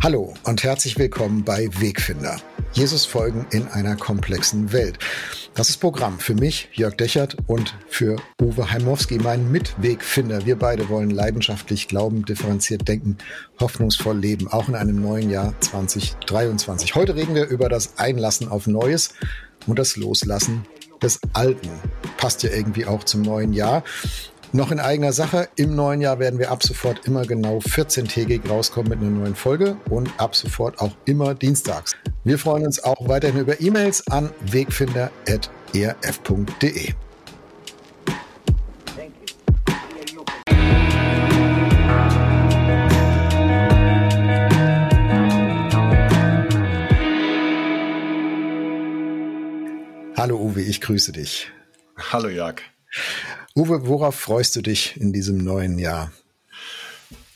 Hallo und herzlich willkommen bei Wegfinder. Jesus folgen in einer komplexen Welt. Das ist Programm für mich, Jörg Dechert, und für Uwe Heimowski, mein Mitwegfinder. Wir beide wollen leidenschaftlich glauben, differenziert denken, hoffnungsvoll leben, auch in einem neuen Jahr 2023. Heute reden wir über das Einlassen auf Neues und das Loslassen des Alten. Passt ja irgendwie auch zum neuen Jahr. Noch in eigener Sache. Im neuen Jahr werden wir ab sofort immer genau 14-tägig rauskommen mit einer neuen Folge und ab sofort auch immer dienstags. Wir freuen uns auch weiterhin über E-Mails an wegfinder.erf.de. Hallo Uwe, ich grüße dich. Hallo Jörg. Uwe, worauf freust du dich in diesem neuen Jahr?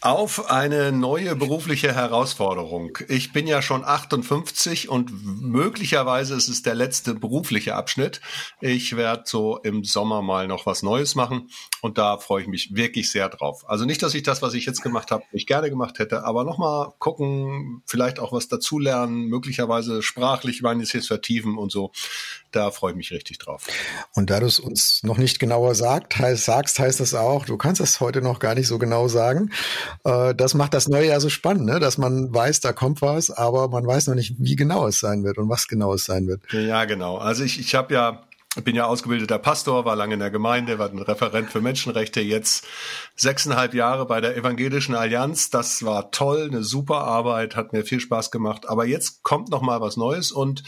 Auf eine neue berufliche Herausforderung. Ich bin ja schon 58 und möglicherweise ist es der letzte berufliche Abschnitt. Ich werde so im Sommer mal noch was Neues machen und da freue ich mich wirklich sehr drauf. Also nicht, dass ich das, was ich jetzt gemacht habe, nicht gerne gemacht hätte, aber nochmal gucken, vielleicht auch was dazulernen, möglicherweise sprachlich meines jetzt vertiefen und so. Da freue ich mich richtig drauf. Und da du es uns noch nicht genauer sagt, heißt, sagst, heißt das auch, du kannst es heute noch gar nicht so genau sagen. Äh, das macht das neue Jahr so spannend, ne? dass man weiß, da kommt was, aber man weiß noch nicht, wie genau es sein wird und was genau es sein wird. Ja, genau. Also ich, ich habe ja bin ja ausgebildeter Pastor, war lange in der Gemeinde, war ein Referent für Menschenrechte, jetzt sechseinhalb Jahre bei der Evangelischen Allianz. Das war toll, eine super Arbeit, hat mir viel Spaß gemacht. Aber jetzt kommt noch mal was Neues und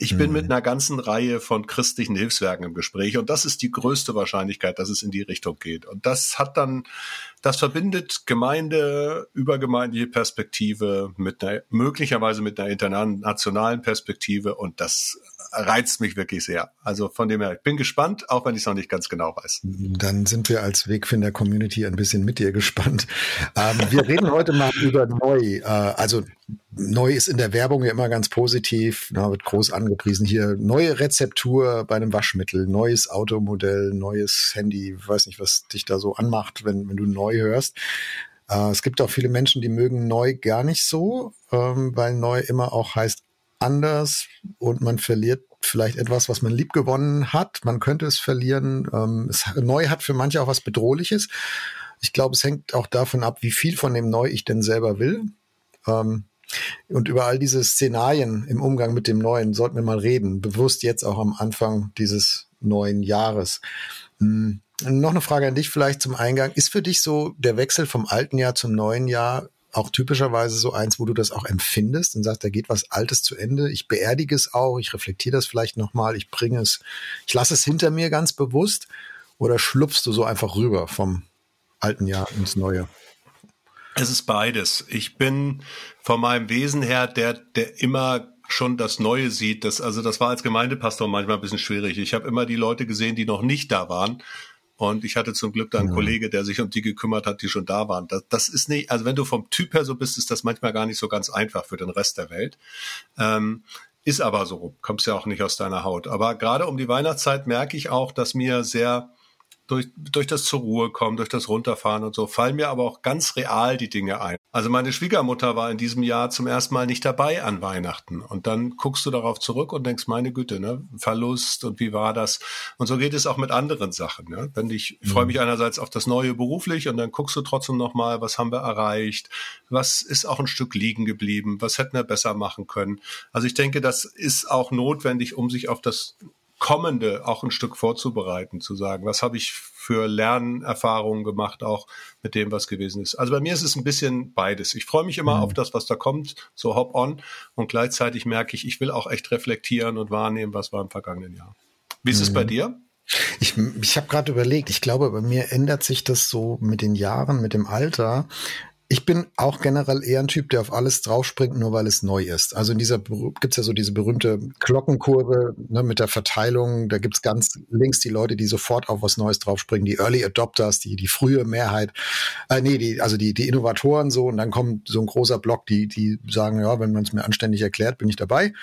ich bin mit mhm. einer ganzen Reihe von christlichen Hilfswerken im Gespräch und das ist die größte Wahrscheinlichkeit, dass es in die Richtung geht. Und das hat dann, das verbindet Gemeinde, übergemeindliche Perspektive mit einer, möglicherweise mit einer internationalen Perspektive und das reizt mich wirklich sehr. Also von dem her, ich bin gespannt, auch wenn ich es noch nicht ganz genau weiß. Dann sind wir als Wegfinder-Community ein bisschen mit dir gespannt. Ähm, wir reden heute mal über neu. Äh, also neu ist in der Werbung ja immer ganz positiv, na, wird groß angepriesen. Hier neue Rezeptur bei einem Waschmittel, neues Automodell, neues Handy. Weiß nicht, was dich da so anmacht, wenn, wenn du neu hörst. Äh, es gibt auch viele Menschen, die mögen neu gar nicht so, ähm, weil neu immer auch heißt anders und man verliert vielleicht etwas, was man lieb gewonnen hat. Man könnte es verlieren. Ähm, es, neu hat für manche auch was Bedrohliches. Ich glaube, es hängt auch davon ab, wie viel von dem Neu ich denn selber will. Ähm, und über all diese Szenarien im Umgang mit dem Neuen sollten wir mal reden, bewusst jetzt auch am Anfang dieses neuen Jahres. Hm. Noch eine Frage an dich vielleicht zum Eingang. Ist für dich so der Wechsel vom alten Jahr zum neuen Jahr auch typischerweise so eins, wo du das auch empfindest und sagst, da geht was Altes zu Ende. Ich beerdige es auch, ich reflektiere das vielleicht nochmal, ich bringe es, ich lasse es hinter mir ganz bewusst oder schlupfst du so einfach rüber vom alten Jahr ins neue? Es ist beides. Ich bin von meinem Wesen her der, der immer schon das Neue sieht. Das, also das war als Gemeindepastor manchmal ein bisschen schwierig. Ich habe immer die Leute gesehen, die noch nicht da waren und ich hatte zum Glück da einen ja. Kollege, der sich um die gekümmert hat, die schon da waren. Das, das ist nicht, also wenn du vom Typ her so bist, ist das manchmal gar nicht so ganz einfach für den Rest der Welt. Ähm, ist aber so, kommst ja auch nicht aus deiner Haut. Aber gerade um die Weihnachtszeit merke ich auch, dass mir sehr durch, durch das zur Ruhe kommen, durch das Runterfahren und so, fallen mir aber auch ganz real die Dinge ein. Also meine Schwiegermutter war in diesem Jahr zum ersten Mal nicht dabei an Weihnachten. Und dann guckst du darauf zurück und denkst, meine Güte, ne, Verlust und wie war das? Und so geht es auch mit anderen Sachen. Ne? Wenn ich, ich freue mich einerseits auf das Neue beruflich und dann guckst du trotzdem nochmal, was haben wir erreicht? Was ist auch ein Stück liegen geblieben? Was hätten wir besser machen können? Also ich denke, das ist auch notwendig, um sich auf das Kommende auch ein Stück vorzubereiten, zu sagen, was habe ich für Lernerfahrungen gemacht, auch mit dem, was gewesen ist. Also bei mir ist es ein bisschen beides. Ich freue mich immer mhm. auf das, was da kommt, so hop on, und gleichzeitig merke ich, ich will auch echt reflektieren und wahrnehmen, was war im vergangenen Jahr. Wie ist mhm. es bei mhm. dir? Ich, ich habe gerade überlegt, ich glaube, bei mir ändert sich das so mit den Jahren, mit dem Alter, ich bin auch generell eher ein Typ, der auf alles draufspringt, nur weil es neu ist. Also in dieser gibt's ja so diese berühmte Glockenkurve ne, mit der Verteilung. Da gibt's ganz links die Leute, die sofort auf was Neues draufspringen, die Early Adopters, die die frühe Mehrheit, äh, nee, die, also die, die Innovatoren so. Und dann kommt so ein großer Block, die, die sagen, ja, wenn man es mir anständig erklärt, bin ich dabei. Und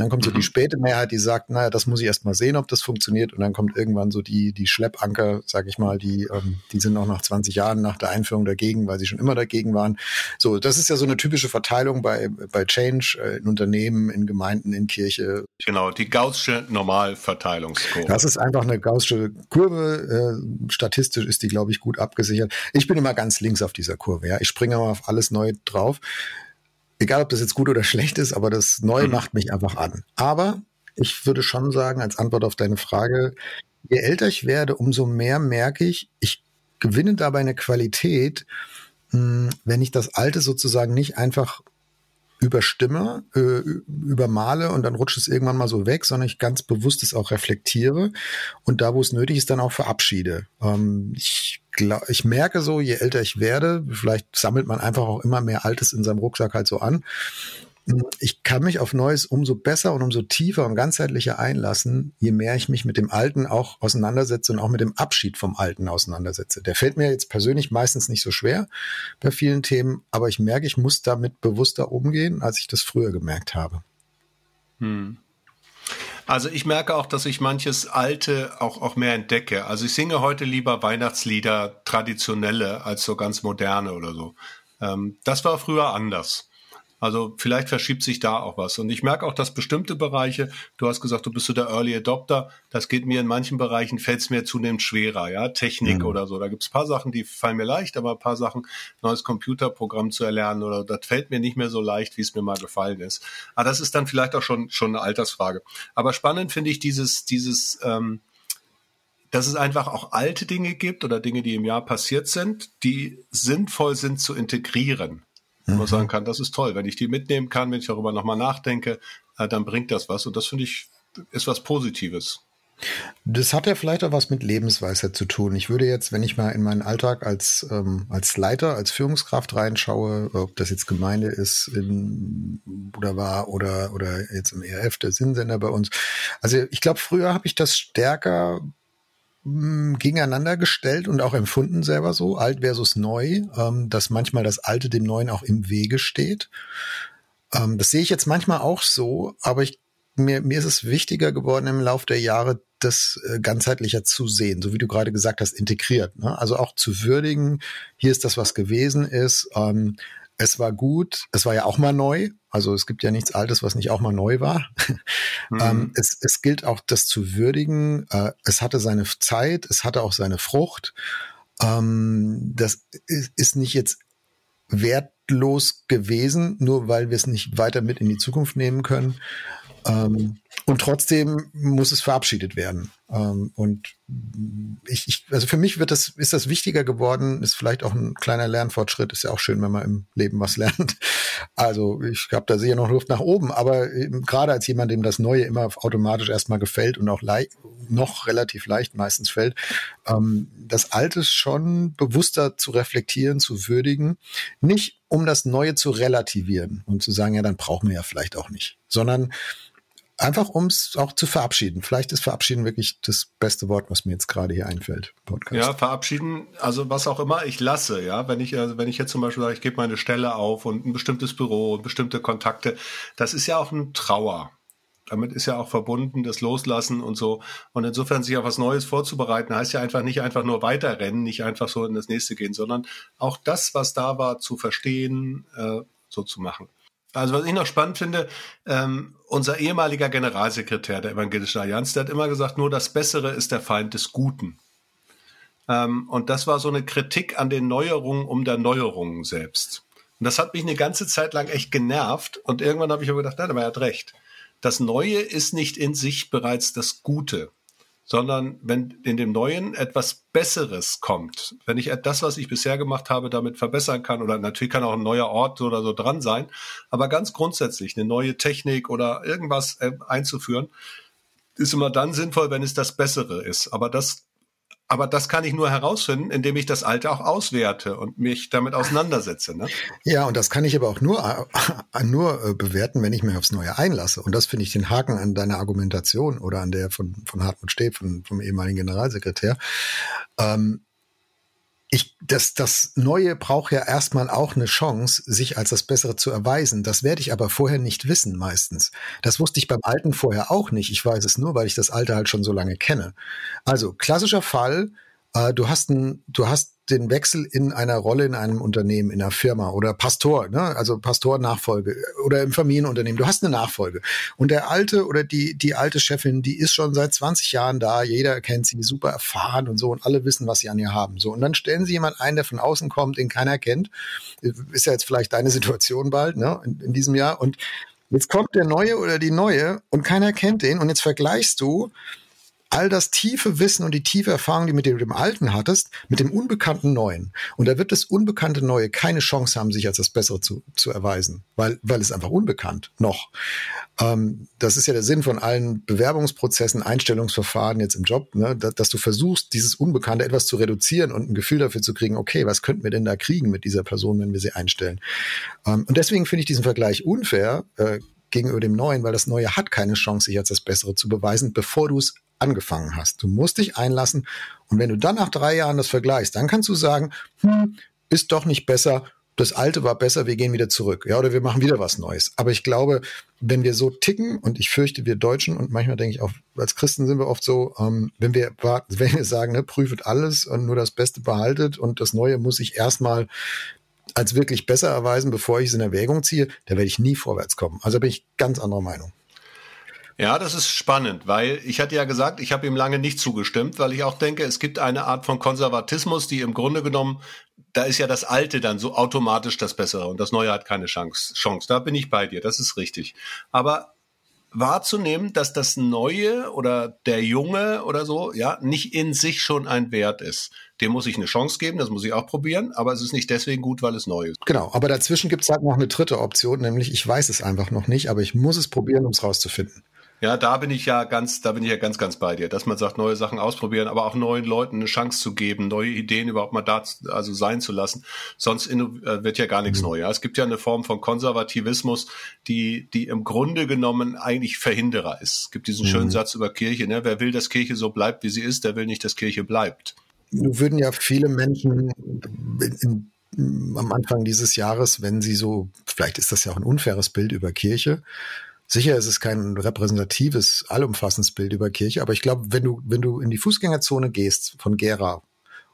dann kommt so die mhm. späte Mehrheit, die sagt, naja, das muss ich erst mal sehen, ob das funktioniert. Und dann kommt irgendwann so die, die Schleppanker, sag ich mal, die, ähm, die sind auch nach 20 Jahren nach der Einführung dagegen, weil sie schon immer dagegen Kollegen waren. So, das ist ja so eine typische Verteilung bei, bei Change äh, in Unternehmen, in Gemeinden, in Kirche. Genau, die Gaußsche Normalverteilungskurve. Das ist einfach eine Gaußsche Kurve. Äh, statistisch ist die, glaube ich, gut abgesichert. Ich bin immer ganz links auf dieser Kurve. Ja. Ich springe immer auf alles neu drauf. Egal, ob das jetzt gut oder schlecht ist, aber das Neue mhm. macht mich einfach an. Aber ich würde schon sagen, als Antwort auf deine Frage, je älter ich werde, umso mehr merke ich, ich gewinne dabei eine Qualität, wenn ich das Alte sozusagen nicht einfach überstimme, äh, übermale und dann rutscht es irgendwann mal so weg, sondern ich ganz bewusst es auch reflektiere und da, wo es nötig ist, dann auch verabschiede. Ähm, ich, glaub, ich merke so, je älter ich werde, vielleicht sammelt man einfach auch immer mehr Altes in seinem Rucksack halt so an, ich kann mich auf Neues umso besser und umso tiefer und ganzheitlicher einlassen, je mehr ich mich mit dem Alten auch auseinandersetze und auch mit dem Abschied vom Alten auseinandersetze. Der fällt mir jetzt persönlich meistens nicht so schwer bei vielen Themen, aber ich merke, ich muss damit bewusster umgehen, als ich das früher gemerkt habe. Hm. Also ich merke auch, dass ich manches Alte auch, auch mehr entdecke. Also ich singe heute lieber Weihnachtslieder, traditionelle, als so ganz moderne oder so. Ähm, das war früher anders. Also vielleicht verschiebt sich da auch was. Und ich merke auch, dass bestimmte Bereiche, du hast gesagt, du bist so der Early Adopter, das geht mir in manchen Bereichen, fällt es mir zunehmend schwerer, ja, Technik mhm. oder so. Da gibt es paar Sachen, die fallen mir leicht, aber ein paar Sachen, neues Computerprogramm zu erlernen oder das fällt mir nicht mehr so leicht, wie es mir mal gefallen ist. Aber das ist dann vielleicht auch schon, schon eine Altersfrage. Aber spannend finde ich dieses, dieses, ähm, dass es einfach auch alte Dinge gibt oder Dinge, die im Jahr passiert sind, die sinnvoll sind zu integrieren wo man mhm. sagen kann, das ist toll. Wenn ich die mitnehmen kann, wenn ich darüber nochmal nachdenke, äh, dann bringt das was. Und das finde ich, ist was Positives. Das hat ja vielleicht auch was mit Lebensweisheit zu tun. Ich würde jetzt, wenn ich mal in meinen Alltag als, ähm, als Leiter, als Führungskraft reinschaue, ob das jetzt Gemeinde ist in oder war oder, oder jetzt im ERF, der Sinnsender bei uns. Also ich glaube, früher habe ich das stärker gegeneinander gestellt und auch empfunden selber so, alt versus neu, ähm, dass manchmal das Alte dem Neuen auch im Wege steht. Ähm, das sehe ich jetzt manchmal auch so, aber ich, mir, mir ist es wichtiger geworden im Laufe der Jahre, das äh, ganzheitlicher zu sehen, so wie du gerade gesagt hast, integriert. Ne? Also auch zu würdigen, hier ist das, was gewesen ist. Ähm, es war gut, es war ja auch mal neu, also es gibt ja nichts Altes, was nicht auch mal neu war. Mhm. ähm, es, es gilt auch, das zu würdigen. Äh, es hatte seine Zeit, es hatte auch seine Frucht. Ähm, das ist, ist nicht jetzt wertlos gewesen, nur weil wir es nicht weiter mit in die Zukunft nehmen können. Ähm, und trotzdem muss es verabschiedet werden. Ähm, und ich, ich, also für mich wird das, ist das wichtiger geworden, ist vielleicht auch ein kleiner Lernfortschritt, ist ja auch schön, wenn man im Leben was lernt. Also ich habe da sicher noch Luft nach oben, aber gerade als jemand, dem das Neue immer automatisch erstmal gefällt und auch noch relativ leicht meistens fällt, ähm, das Alte schon bewusster zu reflektieren, zu würdigen, nicht um das Neue zu relativieren und zu sagen, ja, dann brauchen wir ja vielleicht auch nicht, sondern Einfach um es auch zu verabschieden. Vielleicht ist verabschieden wirklich das beste Wort, was mir jetzt gerade hier einfällt. Podcast. Ja, verabschieden, also was auch immer ich lasse, ja. Wenn ich, also wenn ich jetzt zum Beispiel sage, ich gebe meine Stelle auf und ein bestimmtes Büro und bestimmte Kontakte, das ist ja auch ein Trauer. Damit ist ja auch verbunden das Loslassen und so. Und insofern sich auf was Neues vorzubereiten, heißt ja einfach nicht einfach nur weiterrennen, nicht einfach so in das nächste gehen, sondern auch das, was da war, zu verstehen, äh, so zu machen. Also was ich noch spannend finde, ähm, unser ehemaliger Generalsekretär der Evangelischen Allianz, der hat immer gesagt, nur das Bessere ist der Feind des Guten. Ähm, und das war so eine Kritik an den Neuerungen um der Neuerungen selbst. Und das hat mich eine ganze Zeit lang echt genervt. Und irgendwann habe ich aber gedacht, nein, aber er hat recht. Das Neue ist nicht in sich bereits das Gute sondern wenn in dem Neuen etwas Besseres kommt, wenn ich das, was ich bisher gemacht habe, damit verbessern kann, oder natürlich kann auch ein neuer Ort oder so dran sein, aber ganz grundsätzlich eine neue Technik oder irgendwas äh, einzuführen, ist immer dann sinnvoll, wenn es das Bessere ist. Aber das aber das kann ich nur herausfinden, indem ich das Alte auch auswerte und mich damit auseinandersetze. Ne? Ja, und das kann ich aber auch nur, äh, nur äh, bewerten, wenn ich mich aufs Neue einlasse. Und das finde ich den Haken an deiner Argumentation oder an der von, von Hartmut Steb, von, vom ehemaligen Generalsekretär. Ähm, ich, das, das Neue braucht ja erstmal auch eine Chance, sich als das Bessere zu erweisen. Das werde ich aber vorher nicht wissen, meistens. Das wusste ich beim Alten vorher auch nicht. Ich weiß es nur, weil ich das Alte halt schon so lange kenne. Also, klassischer Fall, äh, du hast ein, du hast den Wechsel in einer Rolle in einem Unternehmen, in einer Firma oder Pastor, ne? also Pastor-Nachfolge oder im Familienunternehmen. Du hast eine Nachfolge. Und der alte oder die, die alte Chefin, die ist schon seit 20 Jahren da. Jeder kennt sie, super erfahren und so und alle wissen, was sie an ihr haben. So. Und dann stellen sie jemand ein, der von außen kommt, den keiner kennt. Ist ja jetzt vielleicht deine Situation bald, ne? in, in diesem Jahr. Und jetzt kommt der Neue oder die Neue und keiner kennt den. Und jetzt vergleichst du, all das tiefe Wissen und die tiefe Erfahrung, die mit dem, Alten hattest, mit dem unbekannten Neuen. Und da wird das unbekannte Neue keine Chance haben, sich als das Bessere zu, zu erweisen, weil, weil es einfach unbekannt noch. Ähm, das ist ja der Sinn von allen Bewerbungsprozessen, Einstellungsverfahren jetzt im Job, ne, dass, dass, du versuchst, dieses Unbekannte etwas zu reduzieren und ein Gefühl dafür zu kriegen, okay, was könnten wir denn da kriegen mit dieser Person, wenn wir sie einstellen? Ähm, und deswegen finde ich diesen Vergleich unfair. Äh, gegenüber dem Neuen, weil das Neue hat keine Chance, sich als das Bessere zu beweisen, bevor du es angefangen hast. Du musst dich einlassen und wenn du dann nach drei Jahren das vergleichst, dann kannst du sagen, hm, ist doch nicht besser, das Alte war besser, wir gehen wieder zurück, ja, oder wir machen wieder was Neues. Aber ich glaube, wenn wir so ticken, und ich fürchte, wir Deutschen, und manchmal denke ich auch, als Christen sind wir oft so, ähm, wenn wir, wenn wir sagen, ne, prüft alles und nur das Beste behaltet und das Neue muss ich erstmal als wirklich besser erweisen, bevor ich es in Erwägung ziehe, da werde ich nie vorwärts kommen. Also bin ich ganz anderer Meinung. Ja, das ist spannend, weil ich hatte ja gesagt, ich habe ihm lange nicht zugestimmt, weil ich auch denke, es gibt eine Art von Konservatismus, die im Grunde genommen, da ist ja das Alte dann so automatisch das Bessere und das Neue hat keine Chance. Chance. Da bin ich bei dir, das ist richtig. Aber wahrzunehmen, dass das Neue oder der Junge oder so, ja, nicht in sich schon ein Wert ist. Dem muss ich eine Chance geben, das muss ich auch probieren, aber es ist nicht deswegen gut, weil es neu ist. Genau, aber dazwischen gibt es halt noch eine dritte Option, nämlich ich weiß es einfach noch nicht, aber ich muss es probieren, um es rauszufinden. Ja, da bin ich ja ganz, da bin ich ja ganz, ganz bei dir, dass man sagt, neue Sachen ausprobieren, aber auch neuen Leuten eine Chance zu geben, neue Ideen überhaupt mal da, also sein zu lassen. Sonst äh, wird ja gar nichts mhm. neu. Ja. Es gibt ja eine Form von Konservativismus, die, die im Grunde genommen eigentlich Verhinderer ist. Es gibt diesen mhm. schönen Satz über Kirche, ne? Wer will, dass Kirche so bleibt, wie sie ist, der will nicht, dass Kirche bleibt. Würden ja viele Menschen in, in, am Anfang dieses Jahres, wenn sie so, vielleicht ist das ja auch ein unfaires Bild über Kirche, Sicher ist es kein repräsentatives, allumfassendes Bild über Kirche, aber ich glaube, wenn du, wenn du in die Fußgängerzone gehst von Gera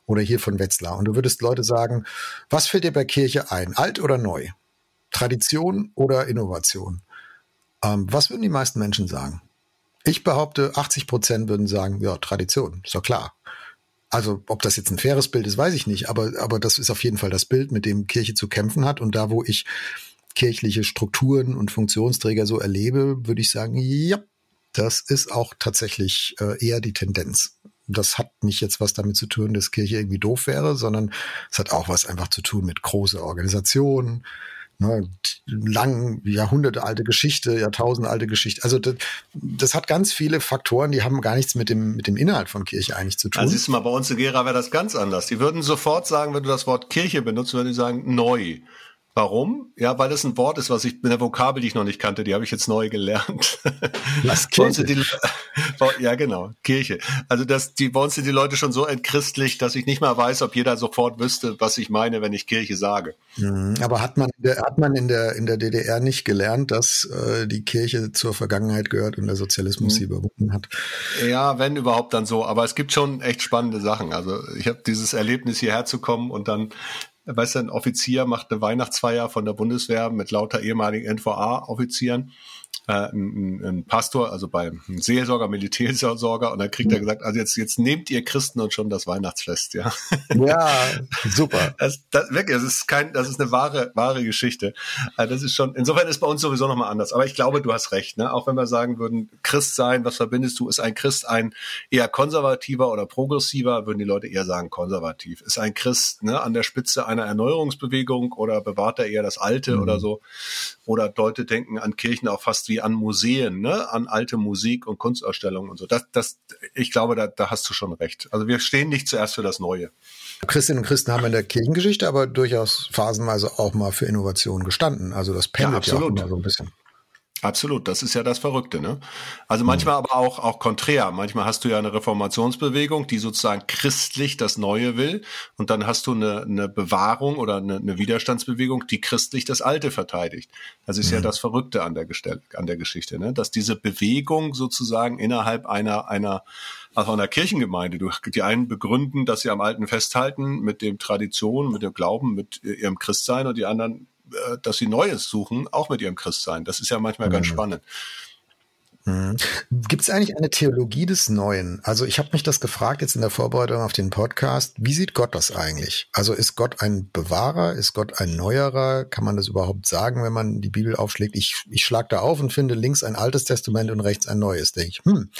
oder hier von Wetzlar und du würdest Leute sagen, was fällt dir bei Kirche ein, alt oder neu? Tradition oder Innovation? Ähm, was würden die meisten Menschen sagen? Ich behaupte, 80 Prozent würden sagen, ja, Tradition, ist doch klar. Also, ob das jetzt ein faires Bild ist, weiß ich nicht, aber, aber das ist auf jeden Fall das Bild, mit dem Kirche zu kämpfen hat. Und da, wo ich kirchliche Strukturen und Funktionsträger so erlebe, würde ich sagen, ja, das ist auch tatsächlich äh, eher die Tendenz. Das hat nicht jetzt was damit zu tun, dass Kirche irgendwie doof wäre, sondern es hat auch was einfach zu tun mit große Organisationen, ne, lang, Jahrhunderte alte Geschichte, Jahrtausende alte Geschichte. Also das, das, hat ganz viele Faktoren, die haben gar nichts mit dem, mit dem Inhalt von Kirche eigentlich zu tun. Also siehst du mal, bei uns in Gera wäre das ganz anders. Die würden sofort sagen, wenn du das Wort Kirche benutzt, würden die sagen, neu. Warum? Ja, weil das ein Wort ist, was ich mit der Vokabel, die ich noch nicht kannte, die habe ich jetzt neu gelernt. Was Kirche? Die, ja, genau, Kirche. Also das, die, bei uns sind die Leute schon so entchristlich, dass ich nicht mal weiß, ob jeder sofort wüsste, was ich meine, wenn ich Kirche sage. Mhm, aber hat man, hat man in der, in der DDR nicht gelernt, dass äh, die Kirche zur Vergangenheit gehört und der Sozialismus mhm. sie überwunden hat? Ja, wenn überhaupt dann so. Aber es gibt schon echt spannende Sachen. Also ich habe dieses Erlebnis, hierher zu kommen und dann weißt du, ein Offizier macht eine Weihnachtsfeier von der Bundeswehr mit lauter ehemaligen NVA-Offizieren äh, ein, ein Pastor, also beim Seelsorger, Militärseelsorger, und dann kriegt er mhm. gesagt, also jetzt, jetzt nehmt ihr Christen und schon das Weihnachtsfest, ja. Ja, super. Das, das, wirklich, das ist kein, das ist eine wahre, wahre Geschichte. Also das ist schon, insofern ist bei uns sowieso nochmal anders. Aber ich glaube, du hast recht, ne? Auch wenn wir sagen würden, Christ sein, was verbindest du? Ist ein Christ ein eher konservativer oder progressiver? Würden die Leute eher sagen konservativ. Ist ein Christ, ne, an der Spitze einer Erneuerungsbewegung oder bewahrt er eher das Alte mhm. oder so? Oder Leute denken an Kirchen auch fast wie an Museen, ne? an alte Musik- und Kunstausstellungen und so. Das, das, ich glaube, da, da hast du schon recht. Also wir stehen nicht zuerst für das Neue. Christinnen und Christen haben in der Kirchengeschichte aber durchaus phasenweise auch mal für Innovation gestanden. Also das pendelt ja, ja auch immer so ein bisschen. Absolut, das ist ja das Verrückte, ne? Also manchmal aber auch, auch konträr. Manchmal hast du ja eine Reformationsbewegung, die sozusagen christlich das Neue will. Und dann hast du eine, eine Bewahrung oder eine, eine Widerstandsbewegung, die christlich das Alte verteidigt. Das ist mhm. ja das Verrückte an der, Gestell an der Geschichte, ne? Dass diese Bewegung sozusagen innerhalb einer, einer, also einer Kirchengemeinde, du, die einen begründen, dass sie am Alten festhalten mit dem Tradition, mit dem Glauben, mit ihrem Christsein und die anderen äh, dass sie Neues suchen, auch mit ihrem Christsein. Das ist ja manchmal mhm. ganz spannend. Mhm. Gibt es eigentlich eine Theologie des Neuen? Also ich habe mich das gefragt jetzt in der Vorbereitung auf den Podcast. Wie sieht Gott das eigentlich? Also ist Gott ein Bewahrer? Ist Gott ein Neuerer? Kann man das überhaupt sagen, wenn man die Bibel aufschlägt? Ich, ich schlag da auf und finde links ein altes Testament und rechts ein neues. Denke ich, hm,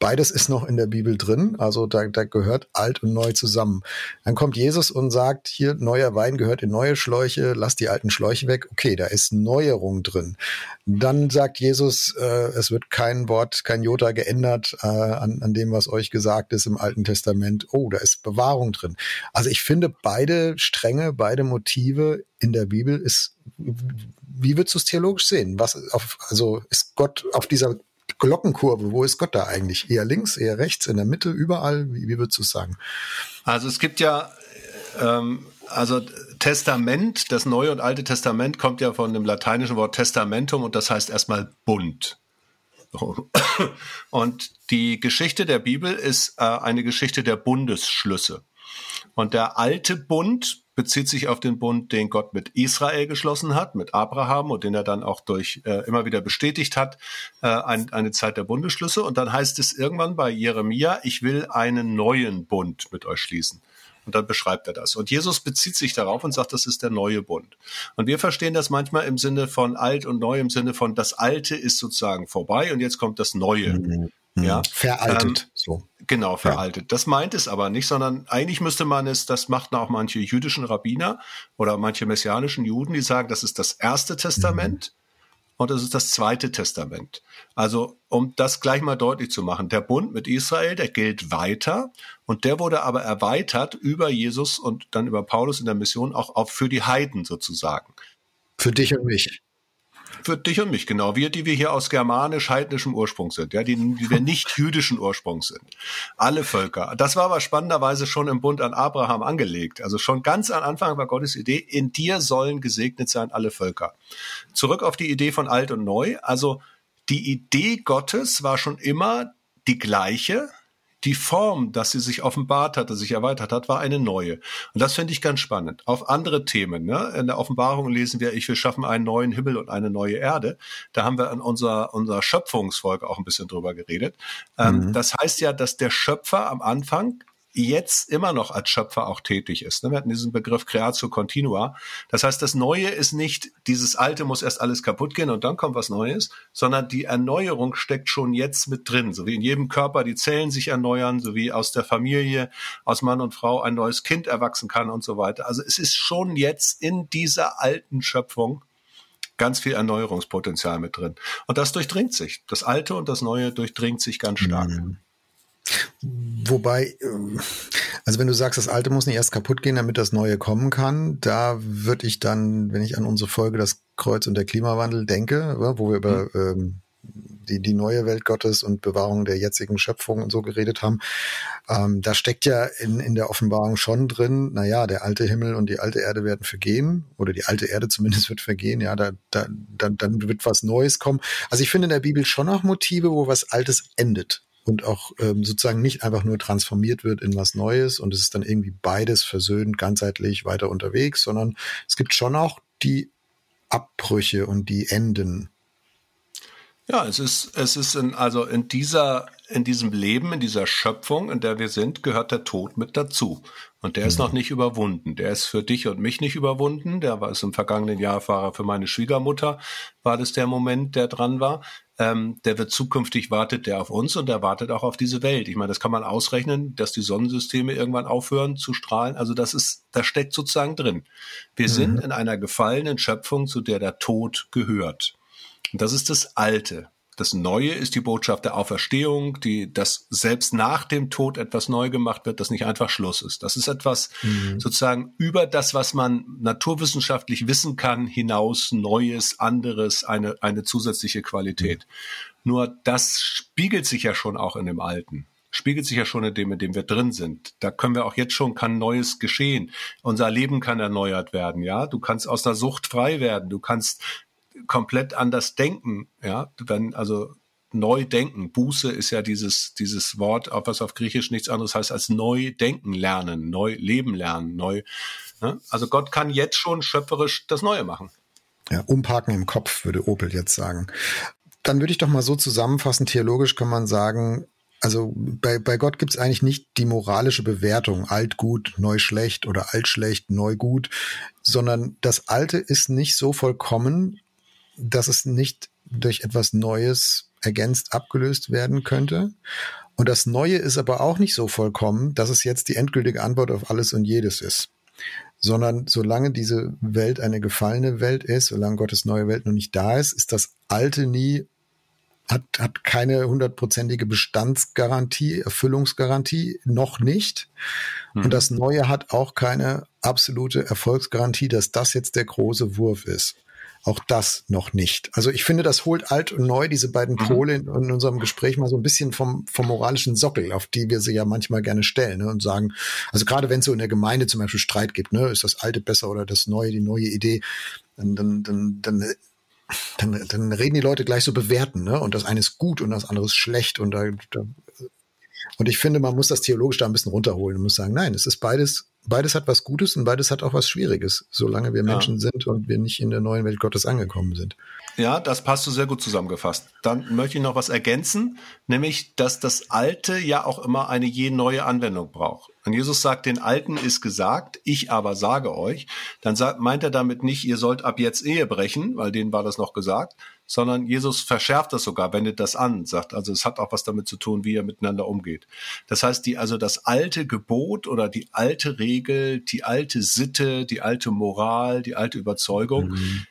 Beides ist noch in der Bibel drin, also da, da gehört alt und neu zusammen. Dann kommt Jesus und sagt, hier neuer Wein gehört in neue Schläuche, lass die alten Schläuche weg. Okay, da ist Neuerung drin. Dann sagt Jesus, äh, es wird kein Wort, kein Jota geändert äh, an, an dem, was euch gesagt ist im Alten Testament. Oh, da ist Bewahrung drin. Also ich finde beide Stränge, beide Motive in der Bibel ist, wie würdest du es theologisch sehen? Was auf, also ist Gott auf dieser Glockenkurve, wo ist Gott da eigentlich? Eher links, eher rechts, in der Mitte, überall? Wie, wie würdest du es sagen? Also es gibt ja, ähm, also Testament, das Neue und Alte Testament kommt ja von dem lateinischen Wort Testamentum und das heißt erstmal Bund. Und die Geschichte der Bibel ist äh, eine Geschichte der Bundesschlüsse. Und der alte Bund bezieht sich auf den Bund, den Gott mit Israel geschlossen hat, mit Abraham und den er dann auch durch äh, immer wieder bestätigt hat, äh, ein, eine Zeit der Bundesschlüsse. Und dann heißt es irgendwann bei Jeremia, ich will einen neuen Bund mit euch schließen. Und dann beschreibt er das. Und Jesus bezieht sich darauf und sagt, das ist der neue Bund. Und wir verstehen das manchmal im Sinne von alt und neu, im Sinne von das Alte ist sozusagen vorbei und jetzt kommt das Neue. Mhm. Ja, veraltet. Ähm, so. Genau, veraltet. Ja. Das meint es aber nicht, sondern eigentlich müsste man es, das machten auch manche jüdischen Rabbiner oder manche messianischen Juden, die sagen, das ist das erste Testament mhm. und das ist das zweite Testament. Also, um das gleich mal deutlich zu machen, der Bund mit Israel, der gilt weiter und der wurde aber erweitert über Jesus und dann über Paulus in der Mission auch, auch für die Heiden sozusagen. Für dich und mich. Für dich und mich, genau. Wir, die wir hier aus germanisch-heidnischem Ursprung sind, ja, die, die wir nicht jüdischen Ursprung sind. Alle Völker. Das war aber spannenderweise schon im Bund an Abraham angelegt. Also schon ganz am Anfang war Gottes Idee, in dir sollen gesegnet sein alle Völker. Zurück auf die Idee von alt und neu. Also die Idee Gottes war schon immer die gleiche, die Form, dass sie sich offenbart hat, dass sich erweitert hat, war eine neue. Und das finde ich ganz spannend. Auf andere Themen, ne? in der Offenbarung lesen wir, ich will schaffen einen neuen Himmel und eine neue Erde. Da haben wir in unserer, unserer Schöpfungsfolge auch ein bisschen drüber geredet. Ähm, mhm. Das heißt ja, dass der Schöpfer am Anfang jetzt immer noch als Schöpfer auch tätig ist. Ne? Wir hatten diesen Begriff Creatio Continua. Das heißt, das Neue ist nicht, dieses Alte muss erst alles kaputt gehen und dann kommt was Neues, sondern die Erneuerung steckt schon jetzt mit drin. So wie in jedem Körper die Zellen sich erneuern, so wie aus der Familie, aus Mann und Frau ein neues Kind erwachsen kann und so weiter. Also es ist schon jetzt in dieser alten Schöpfung ganz viel Erneuerungspotenzial mit drin. Und das durchdringt sich. Das Alte und das Neue durchdringt sich ganz stark. Mhm. Wobei, ähm, also wenn du sagst, das Alte muss nicht erst kaputt gehen, damit das Neue kommen kann, da würde ich dann, wenn ich an unsere Folge Das Kreuz und der Klimawandel denke, wo wir über mhm. ähm, die, die neue Welt Gottes und Bewahrung der jetzigen Schöpfung und so geredet haben, ähm, da steckt ja in, in der Offenbarung schon drin, naja, der alte Himmel und die alte Erde werden vergehen, oder die alte Erde zumindest wird vergehen, ja, da, da, dann, dann wird was Neues kommen. Also ich finde in der Bibel schon auch Motive, wo was Altes endet und auch ähm, sozusagen nicht einfach nur transformiert wird in was Neues und es ist dann irgendwie beides versöhnt, ganzheitlich weiter unterwegs, sondern es gibt schon auch die Abbrüche und die Enden. Ja, es ist, es ist in, also in dieser, in diesem Leben, in dieser Schöpfung, in der wir sind, gehört der Tod mit dazu. Und der mhm. ist noch nicht überwunden. Der ist für dich und mich nicht überwunden. Der war es im vergangenen Jahr, war für meine Schwiegermutter, war das der Moment, der dran war ähm, der wird zukünftig wartet der auf uns und der wartet auch auf diese Welt. Ich meine, das kann man ausrechnen, dass die Sonnensysteme irgendwann aufhören zu strahlen. Also das ist, das steckt sozusagen drin. Wir mhm. sind in einer gefallenen Schöpfung, zu der der Tod gehört. Und das ist das Alte. Das Neue ist die Botschaft der Auferstehung, die, dass selbst nach dem Tod etwas neu gemacht wird, das nicht einfach Schluss ist. Das ist etwas mhm. sozusagen über das, was man naturwissenschaftlich wissen kann, hinaus Neues, anderes, eine, eine zusätzliche Qualität. Mhm. Nur das spiegelt sich ja schon auch in dem Alten spiegelt sich ja schon in dem, in dem wir drin sind. Da können wir auch jetzt schon, kann Neues geschehen. Unser Leben kann erneuert werden, ja. Du kannst aus der Sucht frei werden. Du kannst komplett anders denken, ja. Wenn, also neu denken. Buße ist ja dieses, dieses Wort, was auf Griechisch nichts anderes heißt als neu denken lernen, neu leben lernen, neu. Ne? Also Gott kann jetzt schon schöpferisch das Neue machen. Ja, umparken im Kopf, würde Opel jetzt sagen. Dann würde ich doch mal so zusammenfassen, theologisch kann man sagen, also bei, bei Gott gibt es eigentlich nicht die moralische Bewertung, alt gut, neu schlecht oder alt schlecht, neu gut, sondern das Alte ist nicht so vollkommen, dass es nicht durch etwas Neues ergänzt abgelöst werden könnte. Und das Neue ist aber auch nicht so vollkommen, dass es jetzt die endgültige Antwort auf alles und jedes ist. Sondern solange diese Welt eine gefallene Welt ist, solange Gottes neue Welt noch nicht da ist, ist das Alte nie hat, hat keine hundertprozentige Bestandsgarantie, Erfüllungsgarantie, noch nicht. Mhm. Und das Neue hat auch keine absolute Erfolgsgarantie, dass das jetzt der große Wurf ist. Auch das noch nicht. Also ich finde, das holt alt und neu diese beiden mhm. Pole in, in, unserem Gespräch mal so ein bisschen vom, vom moralischen Sockel, auf die wir sie ja manchmal gerne stellen ne, und sagen, also gerade wenn es so in der Gemeinde zum Beispiel Streit gibt, ne, ist das Alte besser oder das Neue, die neue Idee, dann, dann, dann, dann dann, dann reden die Leute gleich so bewerten, ne? Und das eine ist gut und das andere ist schlecht und da, da und ich finde, man muss das theologisch da ein bisschen runterholen und muss sagen, nein, es ist beides, beides hat was Gutes und beides hat auch was Schwieriges, solange wir Menschen ja. sind und wir nicht in der neuen Welt Gottes angekommen sind. Ja, das passt du sehr gut zusammengefasst. Dann möchte ich noch was ergänzen, nämlich, dass das Alte ja auch immer eine je neue Anwendung braucht. Wenn Jesus sagt, den Alten ist gesagt, ich aber sage euch, dann sagt, meint er damit nicht, ihr sollt ab jetzt Ehe brechen, weil denen war das noch gesagt, sondern Jesus verschärft das sogar, wendet das an, sagt, also es hat auch was damit zu tun, wie ihr miteinander umgeht. Das heißt, die, also das alte Gebot oder die alte Regel, die alte Sitte, die alte Moral, die alte Überzeugung mhm.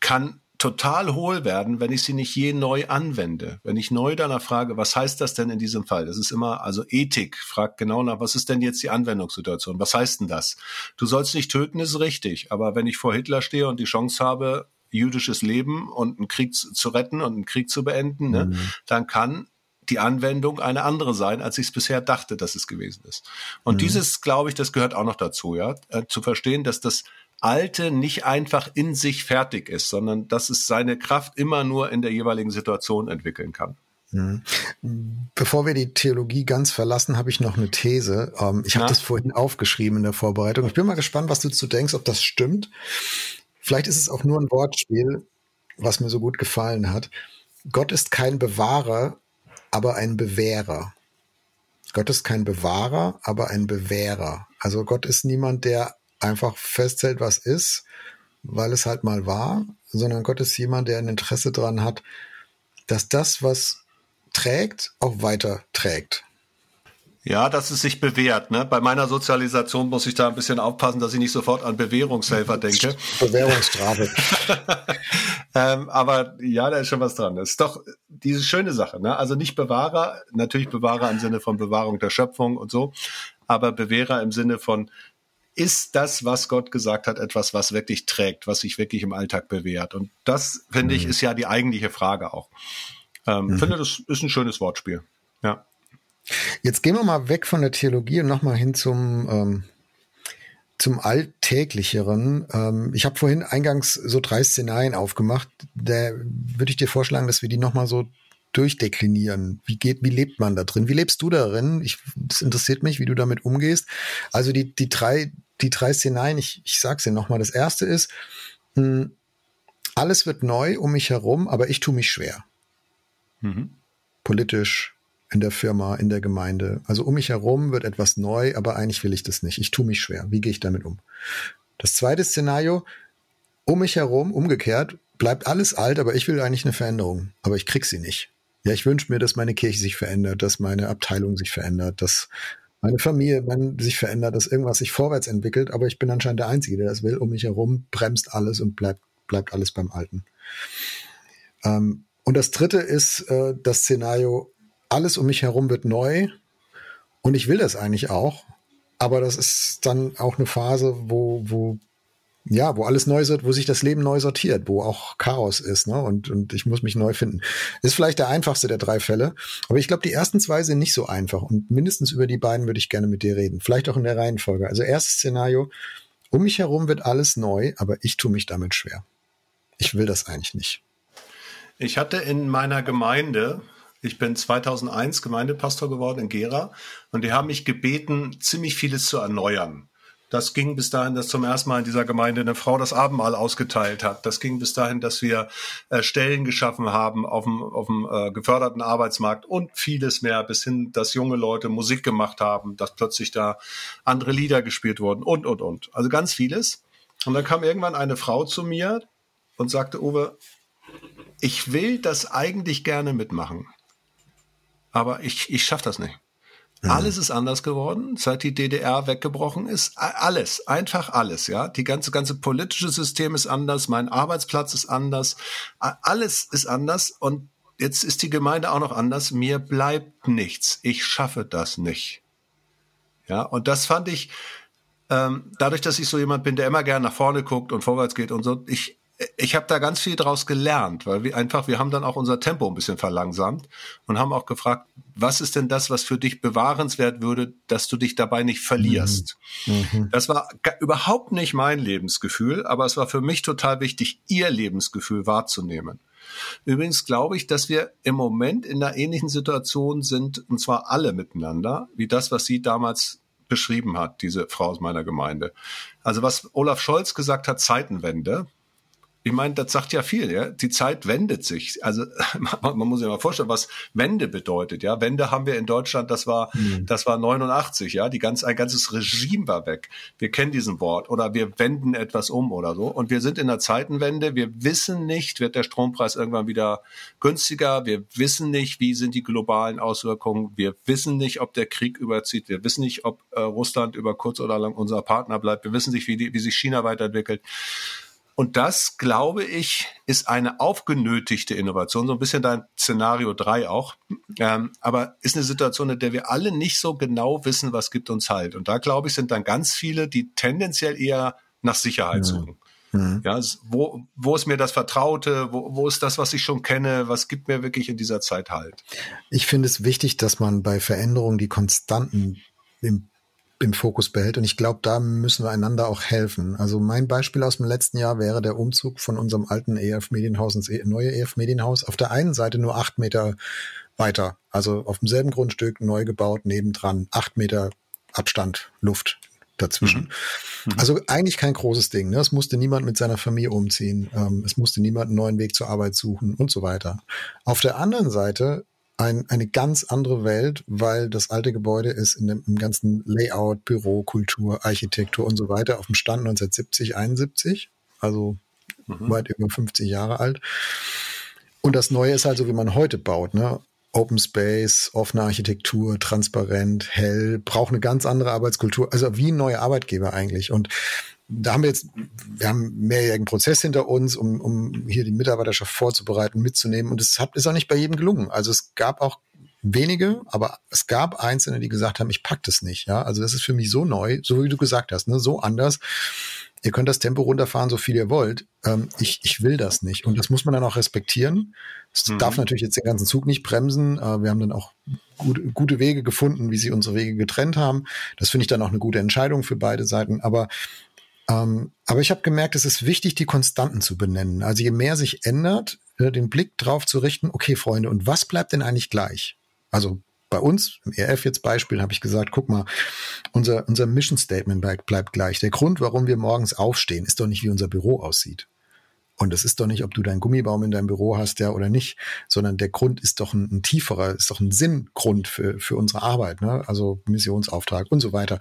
kann total hohl werden, wenn ich sie nicht je neu anwende. Wenn ich neu danach frage, was heißt das denn in diesem Fall? Das ist immer, also Ethik fragt genau nach, was ist denn jetzt die Anwendungssituation? Was heißt denn das? Du sollst nicht töten, ist richtig. Aber wenn ich vor Hitler stehe und die Chance habe, jüdisches Leben und einen Krieg zu retten und einen Krieg zu beenden, ne, mhm. dann kann die Anwendung eine andere sein, als ich es bisher dachte, dass es gewesen ist. Und mhm. dieses, glaube ich, das gehört auch noch dazu, ja, äh, zu verstehen, dass das Alte nicht einfach in sich fertig ist, sondern dass es seine Kraft immer nur in der jeweiligen Situation entwickeln kann. Mhm. Bevor wir die Theologie ganz verlassen, habe ich noch eine These. Ähm, ich habe das vorhin aufgeschrieben in der Vorbereitung. Ich bin mal gespannt, was du dazu denkst, ob das stimmt. Vielleicht ist es auch nur ein Wortspiel, was mir so gut gefallen hat. Gott ist kein Bewahrer, aber ein Bewährer. Gott ist kein Bewahrer, aber ein Bewährer. Also Gott ist niemand, der einfach festhält, was ist, weil es halt mal war, sondern Gott ist jemand, der ein Interesse daran hat, dass das, was trägt, auch weiter trägt. Ja, dass es sich bewährt. Ne? Bei meiner Sozialisation muss ich da ein bisschen aufpassen, dass ich nicht sofort an Bewährungshelfer denke. Bewährungsstrafe. ähm, aber ja, da ist schon was dran. Das ist doch diese schöne Sache. Ne? Also nicht Bewahrer, natürlich Bewahrer im Sinne von Bewahrung der Schöpfung und so, aber Bewährer im Sinne von ist das, was Gott gesagt hat, etwas, was wirklich trägt, was sich wirklich im Alltag bewährt? Und das, finde mhm. ich, ist ja die eigentliche Frage auch. Ähm, mhm. finde, das ist ein schönes Wortspiel. Ja. Jetzt gehen wir mal weg von der Theologie und nochmal hin zum, ähm, zum Alltäglicheren. Ähm, ich habe vorhin eingangs so drei Szenarien aufgemacht. Da würde ich dir vorschlagen, dass wir die nochmal so durchdeklinieren. Wie geht, wie lebt man da drin? Wie lebst du darin? Ich, das interessiert mich, wie du damit umgehst. Also die, die drei, die drei Szenarien, ich, ich sag's dir nochmal. Das erste ist, mh, hm, alles wird neu um mich herum, aber ich tue mich schwer. Mhm. Politisch, in der Firma, in der Gemeinde. Also um mich herum wird etwas neu, aber eigentlich will ich das nicht. Ich tue mich schwer. Wie gehe ich damit um? Das zweite Szenario, um mich herum, umgekehrt, bleibt alles alt, aber ich will eigentlich eine Veränderung, aber ich krieg sie nicht. Ja, ich wünsche mir, dass meine Kirche sich verändert, dass meine Abteilung sich verändert, dass meine Familie sich verändert, dass irgendwas sich vorwärts entwickelt, aber ich bin anscheinend der Einzige, der das will. Um mich herum bremst alles und bleibt, bleibt alles beim Alten. Ähm, Und das dritte ist äh, das Szenario, alles um mich herum wird neu und ich will das eigentlich auch. Aber das ist dann auch eine Phase, wo, wo ja, wo alles neu wird, wo sich das Leben neu sortiert, wo auch Chaos ist, ne? Und, und ich muss mich neu finden. Ist vielleicht der einfachste der drei Fälle, aber ich glaube, die ersten zwei sind nicht so einfach und mindestens über die beiden würde ich gerne mit dir reden. Vielleicht auch in der Reihenfolge. Also erstes Szenario, um mich herum wird alles neu, aber ich tue mich damit schwer. Ich will das eigentlich nicht. Ich hatte in meiner Gemeinde, ich bin 2001 Gemeindepastor geworden in Gera und die haben mich gebeten, ziemlich vieles zu erneuern. Das ging bis dahin, dass zum ersten Mal in dieser Gemeinde eine Frau das Abendmahl ausgeteilt hat. Das ging bis dahin, dass wir äh, Stellen geschaffen haben auf dem, auf dem äh, geförderten Arbeitsmarkt und vieles mehr, bis hin, dass junge Leute Musik gemacht haben, dass plötzlich da andere Lieder gespielt wurden und, und, und. Also ganz vieles. Und dann kam irgendwann eine Frau zu mir und sagte, Uwe, ich will das eigentlich gerne mitmachen, aber ich, ich schaffe das nicht. Mhm. Alles ist anders geworden, seit die DDR weggebrochen ist. Alles, einfach alles, ja. Die ganze, ganze politische System ist anders, mein Arbeitsplatz ist anders, alles ist anders und jetzt ist die Gemeinde auch noch anders. Mir bleibt nichts. Ich schaffe das nicht. Ja, und das fand ich, ähm, dadurch, dass ich so jemand bin, der immer gerne nach vorne guckt und vorwärts geht und so, ich, ich habe da ganz viel draus gelernt, weil wir einfach, wir haben dann auch unser Tempo ein bisschen verlangsamt und haben auch gefragt, was ist denn das, was für dich bewahrenswert würde, dass du dich dabei nicht verlierst? Mhm. mhm. Das war überhaupt nicht mein Lebensgefühl, aber es war für mich total wichtig, ihr Lebensgefühl wahrzunehmen. Übrigens glaube ich, dass wir im Moment in einer ähnlichen Situation sind, und zwar alle miteinander, wie das, was sie damals beschrieben hat, diese Frau aus meiner Gemeinde. Also was Olaf Scholz gesagt hat, Zeitenwende, ich meine, das sagt ja viel, ja. Die Zeit wendet sich. Also man, muss sich mal vorstellen, was Wende bedeutet, ja. Wende haben wir in Deutschland, das war, mhm. das war 89, ja. Die ganz, ein ganzes Regime war weg. Wir kennen diesen Wort oder wir wenden etwas um oder so. Und wir sind in der Zeitenwende. Wir wissen nicht, wird der Strompreis irgendwann wieder günstiger. Wir wissen nicht, wie sind die globalen Auswirkungen. Wir wissen nicht, ob der Krieg überzieht. Wir wissen nicht, ob äh, Russland über kurz oder lang unser Partner bleibt. Wir wissen nicht, wie, die, wie sich China weiterentwickelt. Und das, glaube ich, ist eine aufgenötigte Innovation, so ein bisschen dein Szenario drei auch. Ähm, aber ist eine Situation, in der wir alle nicht so genau wissen, was gibt uns halt. Und da, glaube ich, sind dann ganz viele, die tendenziell eher nach Sicherheit mhm. suchen. Mhm. Ja, wo, wo ist mir das Vertraute? Wo, wo ist das, was ich schon kenne? Was gibt mir wirklich in dieser Zeit halt? Ich finde es wichtig, dass man bei Veränderungen die Konstanten im im Fokus behält. Und ich glaube, da müssen wir einander auch helfen. Also mein Beispiel aus dem letzten Jahr wäre der Umzug von unserem alten EF Medienhaus ins e, neue EF Medienhaus. Auf der einen Seite nur acht Meter weiter, also auf demselben Grundstück neu gebaut, nebendran acht Meter Abstand, Luft dazwischen. Mhm. Mhm. Also eigentlich kein großes Ding. Ne? Es musste niemand mit seiner Familie umziehen. Ähm, es musste niemand einen neuen Weg zur Arbeit suchen und so weiter. Auf der anderen Seite ein, eine ganz andere Welt, weil das alte Gebäude ist in dem im ganzen Layout, Büro, Kultur, Architektur und so weiter auf dem Stand 1970, 71, also mhm. weit über 50 Jahre alt. Und das Neue ist halt so, wie man heute baut, ne? Open Space, offene Architektur, transparent, hell, braucht eine ganz andere Arbeitskultur, also wie ein neuer Arbeitgeber eigentlich. Und da haben wir jetzt, wir haben einen mehrjährigen Prozess hinter uns, um, um hier die Mitarbeiterschaft vorzubereiten, mitzunehmen. Und es hat, ist auch nicht bei jedem gelungen. Also es gab auch wenige, aber es gab Einzelne, die gesagt haben, ich pack das nicht. Ja, also das ist für mich so neu, so wie du gesagt hast, ne, so anders. Ihr könnt das Tempo runterfahren, so viel ihr wollt. Ähm, ich, ich will das nicht. Und das muss man dann auch respektieren. Es mhm. darf natürlich jetzt den ganzen Zug nicht bremsen. Äh, wir haben dann auch gute, gute Wege gefunden, wie sie unsere Wege getrennt haben. Das finde ich dann auch eine gute Entscheidung für beide Seiten. Aber ähm, aber ich habe gemerkt, es ist wichtig, die Konstanten zu benennen. Also je mehr sich ändert, äh, den Blick drauf zu richten, okay, Freunde, und was bleibt denn eigentlich gleich? Also bei uns, im ERF jetzt Beispiel, habe ich gesagt, guck mal, unser, unser Mission Statement bleibt, bleibt gleich. Der Grund, warum wir morgens aufstehen, ist doch nicht, wie unser Büro aussieht. Und es ist doch nicht, ob du deinen Gummibaum in deinem Büro hast, ja oder nicht, sondern der Grund ist doch ein, ein tieferer, ist doch ein Sinngrund für, für unsere Arbeit, ne? also Missionsauftrag und so weiter.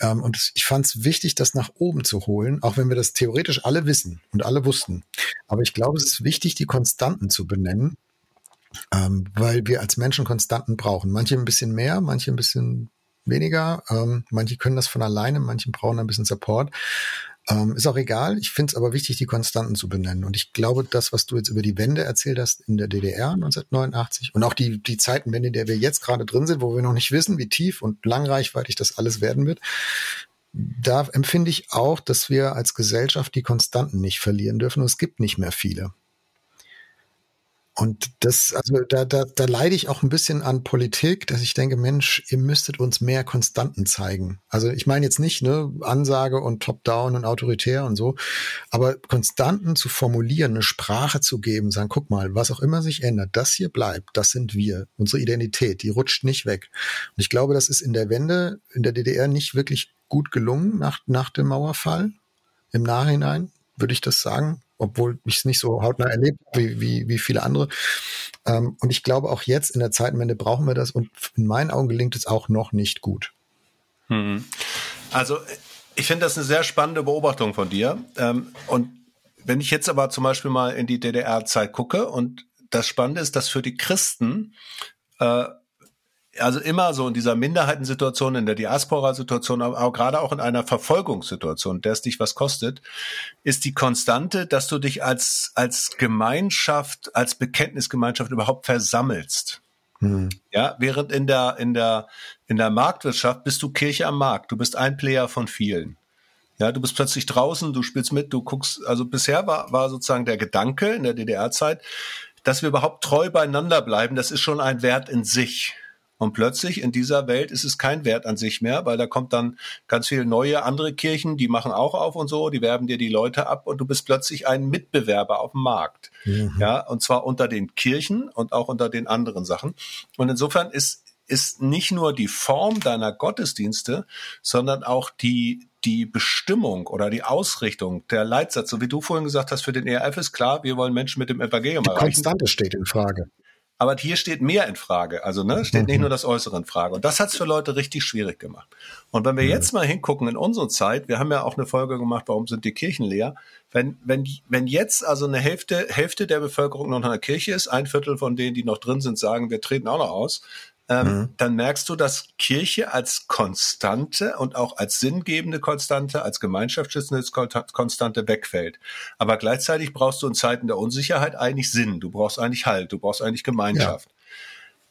Ähm, und ich fand es wichtig, das nach oben zu holen, auch wenn wir das theoretisch alle wissen und alle wussten. Aber ich glaube, es ist wichtig, die Konstanten zu benennen, ähm, weil wir als Menschen Konstanten brauchen. Manche ein bisschen mehr, manche ein bisschen weniger. Ähm, manche können das von alleine, manche brauchen ein bisschen Support. Ähm, ist auch egal. Ich finde es aber wichtig, die Konstanten zu benennen. Und ich glaube, das, was du jetzt über die Wende erzählt hast in der DDR 1989 und auch die, die Zeitenwende, in der wir jetzt gerade drin sind, wo wir noch nicht wissen, wie tief und langreichweitig das alles werden wird, da empfinde ich auch, dass wir als Gesellschaft die Konstanten nicht verlieren dürfen. Und es gibt nicht mehr viele. Und das, also da, da, da leide ich auch ein bisschen an Politik, dass ich denke, Mensch, ihr müsstet uns mehr Konstanten zeigen. Also ich meine jetzt nicht, ne, Ansage und Top-Down und autoritär und so, aber Konstanten zu formulieren, eine Sprache zu geben, sagen, guck mal, was auch immer sich ändert, das hier bleibt, das sind wir, unsere Identität, die rutscht nicht weg. Und ich glaube, das ist in der Wende in der DDR nicht wirklich gut gelungen nach, nach dem Mauerfall. Im Nachhinein würde ich das sagen obwohl ich es nicht so hautnah erlebt wie, wie, wie viele andere. Ähm, und ich glaube, auch jetzt in der Zeitenwende brauchen wir das und in meinen Augen gelingt es auch noch nicht gut. Hm. Also ich finde das eine sehr spannende Beobachtung von dir. Ähm, und wenn ich jetzt aber zum Beispiel mal in die DDR-Zeit gucke und das Spannende ist, dass für die Christen äh, also immer so in dieser Minderheitensituation, in der Diaspora-Situation, aber auch gerade auch in einer Verfolgungssituation, der es dich was kostet, ist die Konstante, dass du dich als, als Gemeinschaft, als Bekenntnisgemeinschaft überhaupt versammelst. Hm. Ja, während in der, in der, in der Marktwirtschaft bist du Kirche am Markt. Du bist ein Player von vielen. Ja, du bist plötzlich draußen, du spielst mit, du guckst, also bisher war, war sozusagen der Gedanke in der DDR-Zeit, dass wir überhaupt treu beieinander bleiben, das ist schon ein Wert in sich. Und plötzlich in dieser Welt ist es kein Wert an sich mehr, weil da kommt dann ganz viele neue andere Kirchen, die machen auch auf und so, die werben dir die Leute ab und du bist plötzlich ein Mitbewerber auf dem Markt. Mhm. Ja, und zwar unter den Kirchen und auch unter den anderen Sachen. Und insofern ist ist nicht nur die Form deiner Gottesdienste, sondern auch die, die Bestimmung oder die Ausrichtung, der Leitsatz, so wie du vorhin gesagt hast, für den ERF ist klar, wir wollen Menschen mit dem Evangelium die erreichen. Konstante steht in Frage. Aber hier steht mehr in Frage. Also ne, steht nicht nur das Äußere in Frage. Und das hat es für Leute richtig schwierig gemacht. Und wenn wir jetzt mal hingucken in unsere Zeit, wir haben ja auch eine Folge gemacht, warum sind die Kirchen leer? Wenn, wenn, wenn jetzt also eine Hälfte, Hälfte der Bevölkerung noch in der Kirche ist, ein Viertel von denen, die noch drin sind, sagen, wir treten auch noch aus, ähm, mhm. dann merkst du, dass Kirche als Konstante und auch als sinngebende Konstante, als gemeinschaftsschützende Konstante wegfällt. Aber gleichzeitig brauchst du in Zeiten der Unsicherheit eigentlich Sinn. Du brauchst eigentlich Halt. Du brauchst eigentlich Gemeinschaft. Ja.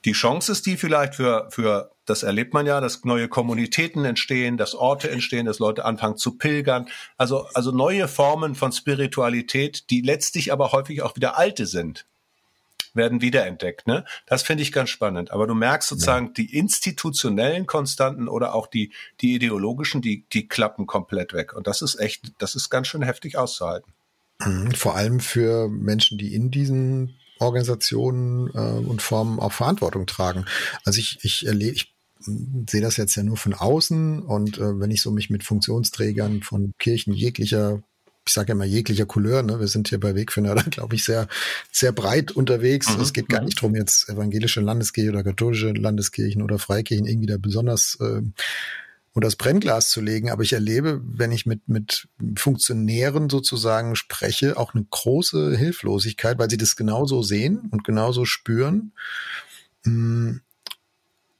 Die Chance ist die vielleicht für, für, das erlebt man ja, dass neue Kommunitäten entstehen, dass Orte entstehen, dass Leute anfangen zu pilgern. Also, also neue Formen von Spiritualität, die letztlich aber häufig auch wieder alte sind werden wiederentdeckt. Ne? Das finde ich ganz spannend. Aber du merkst sozusagen, ja. die institutionellen Konstanten oder auch die, die ideologischen, die, die klappen komplett weg. Und das ist echt, das ist ganz schön heftig auszuhalten. Mhm. Vor allem für Menschen, die in diesen Organisationen äh, und Formen auch Verantwortung tragen. Also ich, ich erlebe, ich sehe das jetzt ja nur von außen und äh, wenn ich so mich mit Funktionsträgern von Kirchen jeglicher ich sage ja mal jeglicher Couleur, ne? wir sind hier bei Wegfinder glaube ich, sehr, sehr breit unterwegs. Mhm. Es geht gar mhm. nicht drum, jetzt evangelische Landeskirche oder katholische Landeskirchen oder Freikirchen irgendwie da besonders äh, unter das Brennglas zu legen. Aber ich erlebe, wenn ich mit, mit Funktionären sozusagen spreche, auch eine große Hilflosigkeit, weil sie das genauso sehen und genauso spüren. Hm,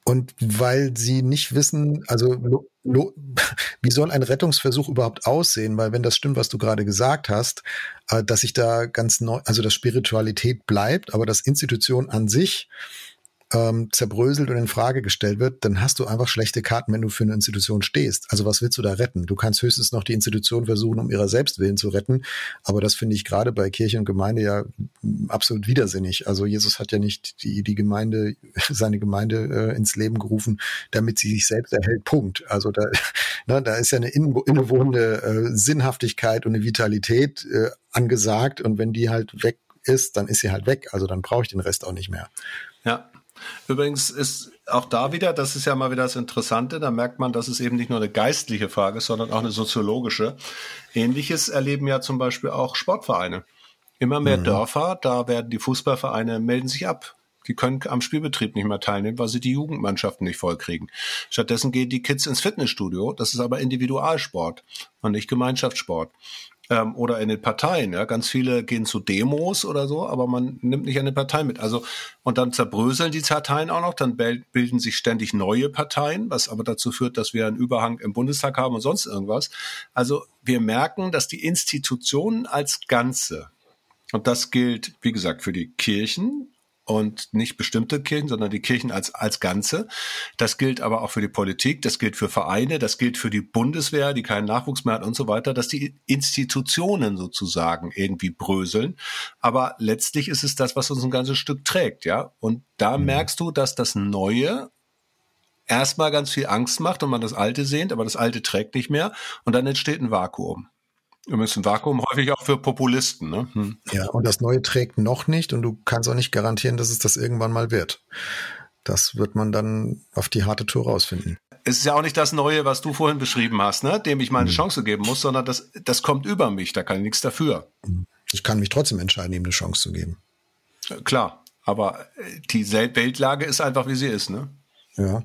und weil sie nicht wissen, also wie soll ein Rettungsversuch überhaupt aussehen? Weil wenn das stimmt, was du gerade gesagt hast, äh, dass sich da ganz neu, also dass Spiritualität bleibt, aber dass Institution an sich ähm, zerbröselt und in Frage gestellt wird, dann hast du einfach schlechte Karten, wenn du für eine Institution stehst. Also was willst du da retten? Du kannst höchstens noch die Institution versuchen, um ihrer Selbstwillen zu retten. Aber das finde ich gerade bei Kirche und Gemeinde ja absolut widersinnig. Also Jesus hat ja nicht die, die Gemeinde, seine Gemeinde äh, ins Leben gerufen, damit sie sich selbst erhält. Punkt. Also da, ne, da ist ja eine innewohnende äh, Sinnhaftigkeit und eine Vitalität äh, angesagt. Und wenn die halt weg ist, dann ist sie halt weg. Also dann brauche ich den Rest auch nicht mehr. Ja, Übrigens ist auch da wieder, das ist ja mal wieder das Interessante, da merkt man, dass es eben nicht nur eine geistliche Frage ist, sondern auch eine soziologische. Ähnliches erleben ja zum Beispiel auch Sportvereine. Immer mehr mhm. Dörfer, da werden die Fußballvereine melden sich ab. Die können am Spielbetrieb nicht mehr teilnehmen, weil sie die Jugendmannschaften nicht vollkriegen. Stattdessen gehen die Kids ins Fitnessstudio. Das ist aber Individualsport und nicht Gemeinschaftssport. Ähm, oder in den Parteien. Ja, ganz viele gehen zu Demos oder so, aber man nimmt nicht an den Parteien mit. Also und dann zerbröseln die Parteien auch noch, dann bilden sich ständig neue Parteien, was aber dazu führt, dass wir einen Überhang im Bundestag haben und sonst irgendwas. Also wir merken, dass die Institutionen als Ganze und das gilt, wie gesagt, für die Kirchen, und nicht bestimmte Kirchen, sondern die Kirchen als, als Ganze. Das gilt aber auch für die Politik, das gilt für Vereine, das gilt für die Bundeswehr, die keinen Nachwuchs mehr hat und so weiter, dass die Institutionen sozusagen irgendwie bröseln. Aber letztlich ist es das, was uns ein ganzes Stück trägt, ja. Und da mhm. merkst du, dass das Neue erstmal ganz viel Angst macht und man das Alte sehnt, aber das Alte trägt nicht mehr und dann entsteht ein Vakuum. Wir müssen Vakuum häufig auch für Populisten. Ne? Hm. Ja, und das Neue trägt noch nicht und du kannst auch nicht garantieren, dass es das irgendwann mal wird. Das wird man dann auf die harte Tour rausfinden. Es ist ja auch nicht das Neue, was du vorhin beschrieben hast, ne? dem ich mal eine hm. Chance geben muss, sondern das, das kommt über mich, da kann ich nichts dafür. Ich kann mich trotzdem entscheiden, ihm eine Chance zu geben. Klar, aber die Weltlage ist einfach, wie sie ist. Ne? Ja.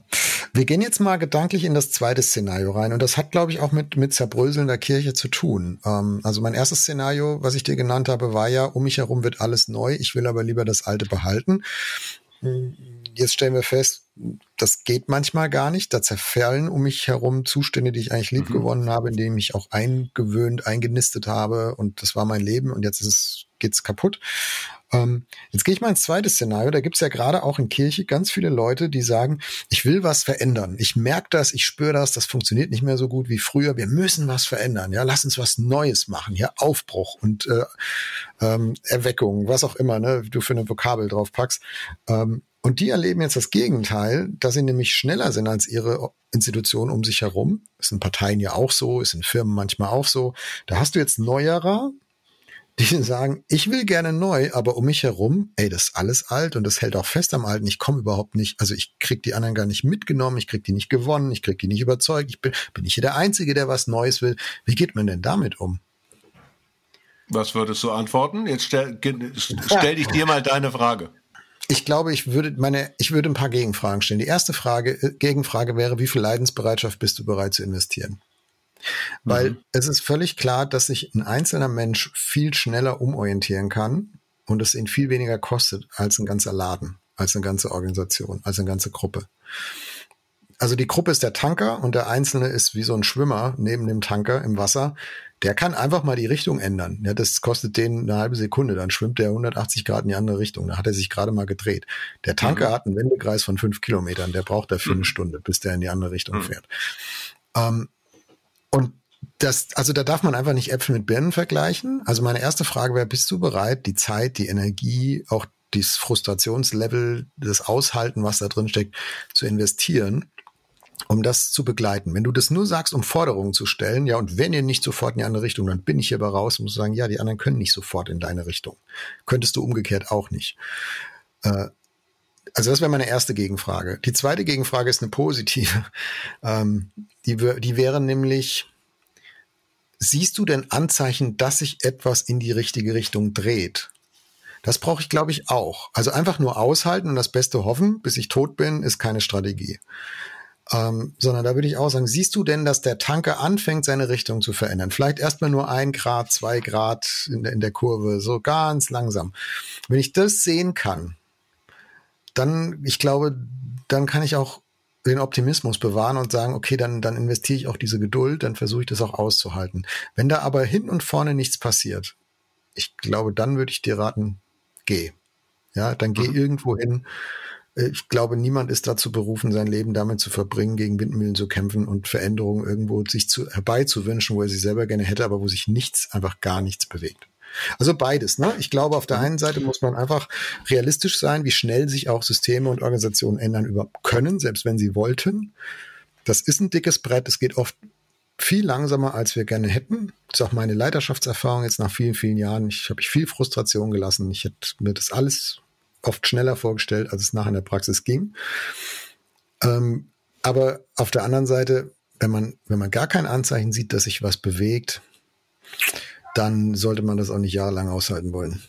Wir gehen jetzt mal gedanklich in das zweite Szenario rein und das hat, glaube ich, auch mit, mit zerbröselnder Kirche zu tun. Ähm, also mein erstes Szenario, was ich dir genannt habe, war ja, um mich herum wird alles neu, ich will aber lieber das Alte behalten. Jetzt stellen wir fest, das geht manchmal gar nicht. Da zerfallen um mich herum Zustände, die ich eigentlich lieb mhm. gewonnen habe, in denen ich mich auch eingewöhnt, eingenistet habe und das war mein Leben und jetzt ist es, geht's kaputt. Ähm, jetzt gehe ich mal ins zweite Szenario. Da gibt es ja gerade auch in Kirche ganz viele Leute, die sagen, ich will was verändern. Ich merke das, ich spüre das, das funktioniert nicht mehr so gut wie früher. Wir müssen was verändern. Ja, lass uns was Neues machen. Ja, Aufbruch und äh, ähm, Erweckung, was auch immer, ne, du für eine Vokabel drauf packst. Ähm, und die erleben jetzt das Gegenteil, dass sie nämlich schneller sind als ihre Institutionen um sich herum. Ist in Parteien ja auch so, ist in Firmen manchmal auch so. Da hast du jetzt Neuerer, die sagen, ich will gerne neu, aber um mich herum, ey, das ist alles alt und das hält auch fest am Alten. Ich komme überhaupt nicht, also ich krieg die anderen gar nicht mitgenommen, ich krieg die nicht gewonnen, ich krieg die nicht überzeugt, ich bin, bin ich hier der Einzige, der was Neues will. Wie geht man denn damit um? Was würdest du antworten? Jetzt stell, stell dich dir mal deine Frage. Ich glaube, ich würde meine, ich würde ein paar Gegenfragen stellen. Die erste Frage, äh, Gegenfrage wäre, wie viel Leidensbereitschaft bist du bereit zu investieren? Weil mhm. es ist völlig klar, dass sich ein einzelner Mensch viel schneller umorientieren kann und es ihn viel weniger kostet als ein ganzer Laden, als eine ganze Organisation, als eine ganze Gruppe. Also die Gruppe ist der Tanker und der Einzelne ist wie so ein Schwimmer neben dem Tanker im Wasser. Der kann einfach mal die Richtung ändern. Ja, das kostet den eine halbe Sekunde. Dann schwimmt der 180 Grad in die andere Richtung. Da hat er sich gerade mal gedreht. Der Tanker mhm. hat einen Wendekreis von fünf Kilometern. Der braucht dafür mhm. eine Stunde, bis der in die andere Richtung mhm. fährt. Ähm, und das, also da darf man einfach nicht Äpfel mit Birnen vergleichen. Also meine erste Frage wäre, bist du bereit, die Zeit, die Energie, auch dieses Frustrationslevel, das Aushalten, was da drin steckt, zu investieren, um das zu begleiten. Wenn du das nur sagst, um Forderungen zu stellen, ja, und wenn ihr nicht sofort in die andere Richtung, dann bin ich hier aber raus, musst du sagen, ja, die anderen können nicht sofort in deine Richtung. Könntest du umgekehrt auch nicht. Äh, also das wäre meine erste Gegenfrage. Die zweite Gegenfrage ist eine positive. Ähm, die, die wäre nämlich, siehst du denn Anzeichen, dass sich etwas in die richtige Richtung dreht? Das brauche ich, glaube ich, auch. Also einfach nur aushalten und das Beste hoffen, bis ich tot bin, ist keine Strategie. Ähm, sondern da würde ich auch sagen, siehst du denn, dass der Tanker anfängt, seine Richtung zu verändern? Vielleicht erstmal nur ein Grad, zwei Grad in, in der Kurve, so ganz langsam. Wenn ich das sehen kann, dann, ich glaube, dann kann ich auch den Optimismus bewahren und sagen, okay, dann, dann investiere ich auch diese Geduld, dann versuche ich das auch auszuhalten. Wenn da aber hin und vorne nichts passiert, ich glaube, dann würde ich dir raten, geh. Ja, dann geh mhm. irgendwo hin. Äh, ich glaube, niemand ist dazu berufen, sein Leben damit zu verbringen, gegen Windmühlen zu kämpfen und Veränderungen irgendwo sich zu, herbeizuwünschen, wo er sie selber gerne hätte, aber wo sich nichts, einfach gar nichts bewegt. Also beides. Ne? Ich glaube, auf der einen Seite muss man einfach realistisch sein, wie schnell sich auch Systeme und Organisationen ändern überhaupt können, selbst wenn sie wollten. Das ist ein dickes Brett. Es geht oft viel langsamer, als wir gerne hätten. Das ist auch meine Leiterschaftserfahrung jetzt nach vielen, vielen Jahren. Ich habe ich viel Frustration gelassen. Ich hätte mir das alles oft schneller vorgestellt, als es nachher in der Praxis ging. Ähm, aber auf der anderen Seite, wenn man, wenn man gar kein Anzeichen sieht, dass sich was bewegt, dann sollte man das auch nicht jahrelang aushalten wollen.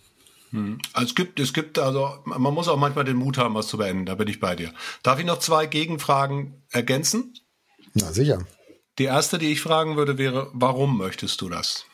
Hm. Also es gibt, es gibt, also man muss auch manchmal den Mut haben, was zu beenden. Da bin ich bei dir. Darf ich noch zwei Gegenfragen ergänzen? Na sicher. Die erste, die ich fragen würde, wäre: Warum möchtest du das?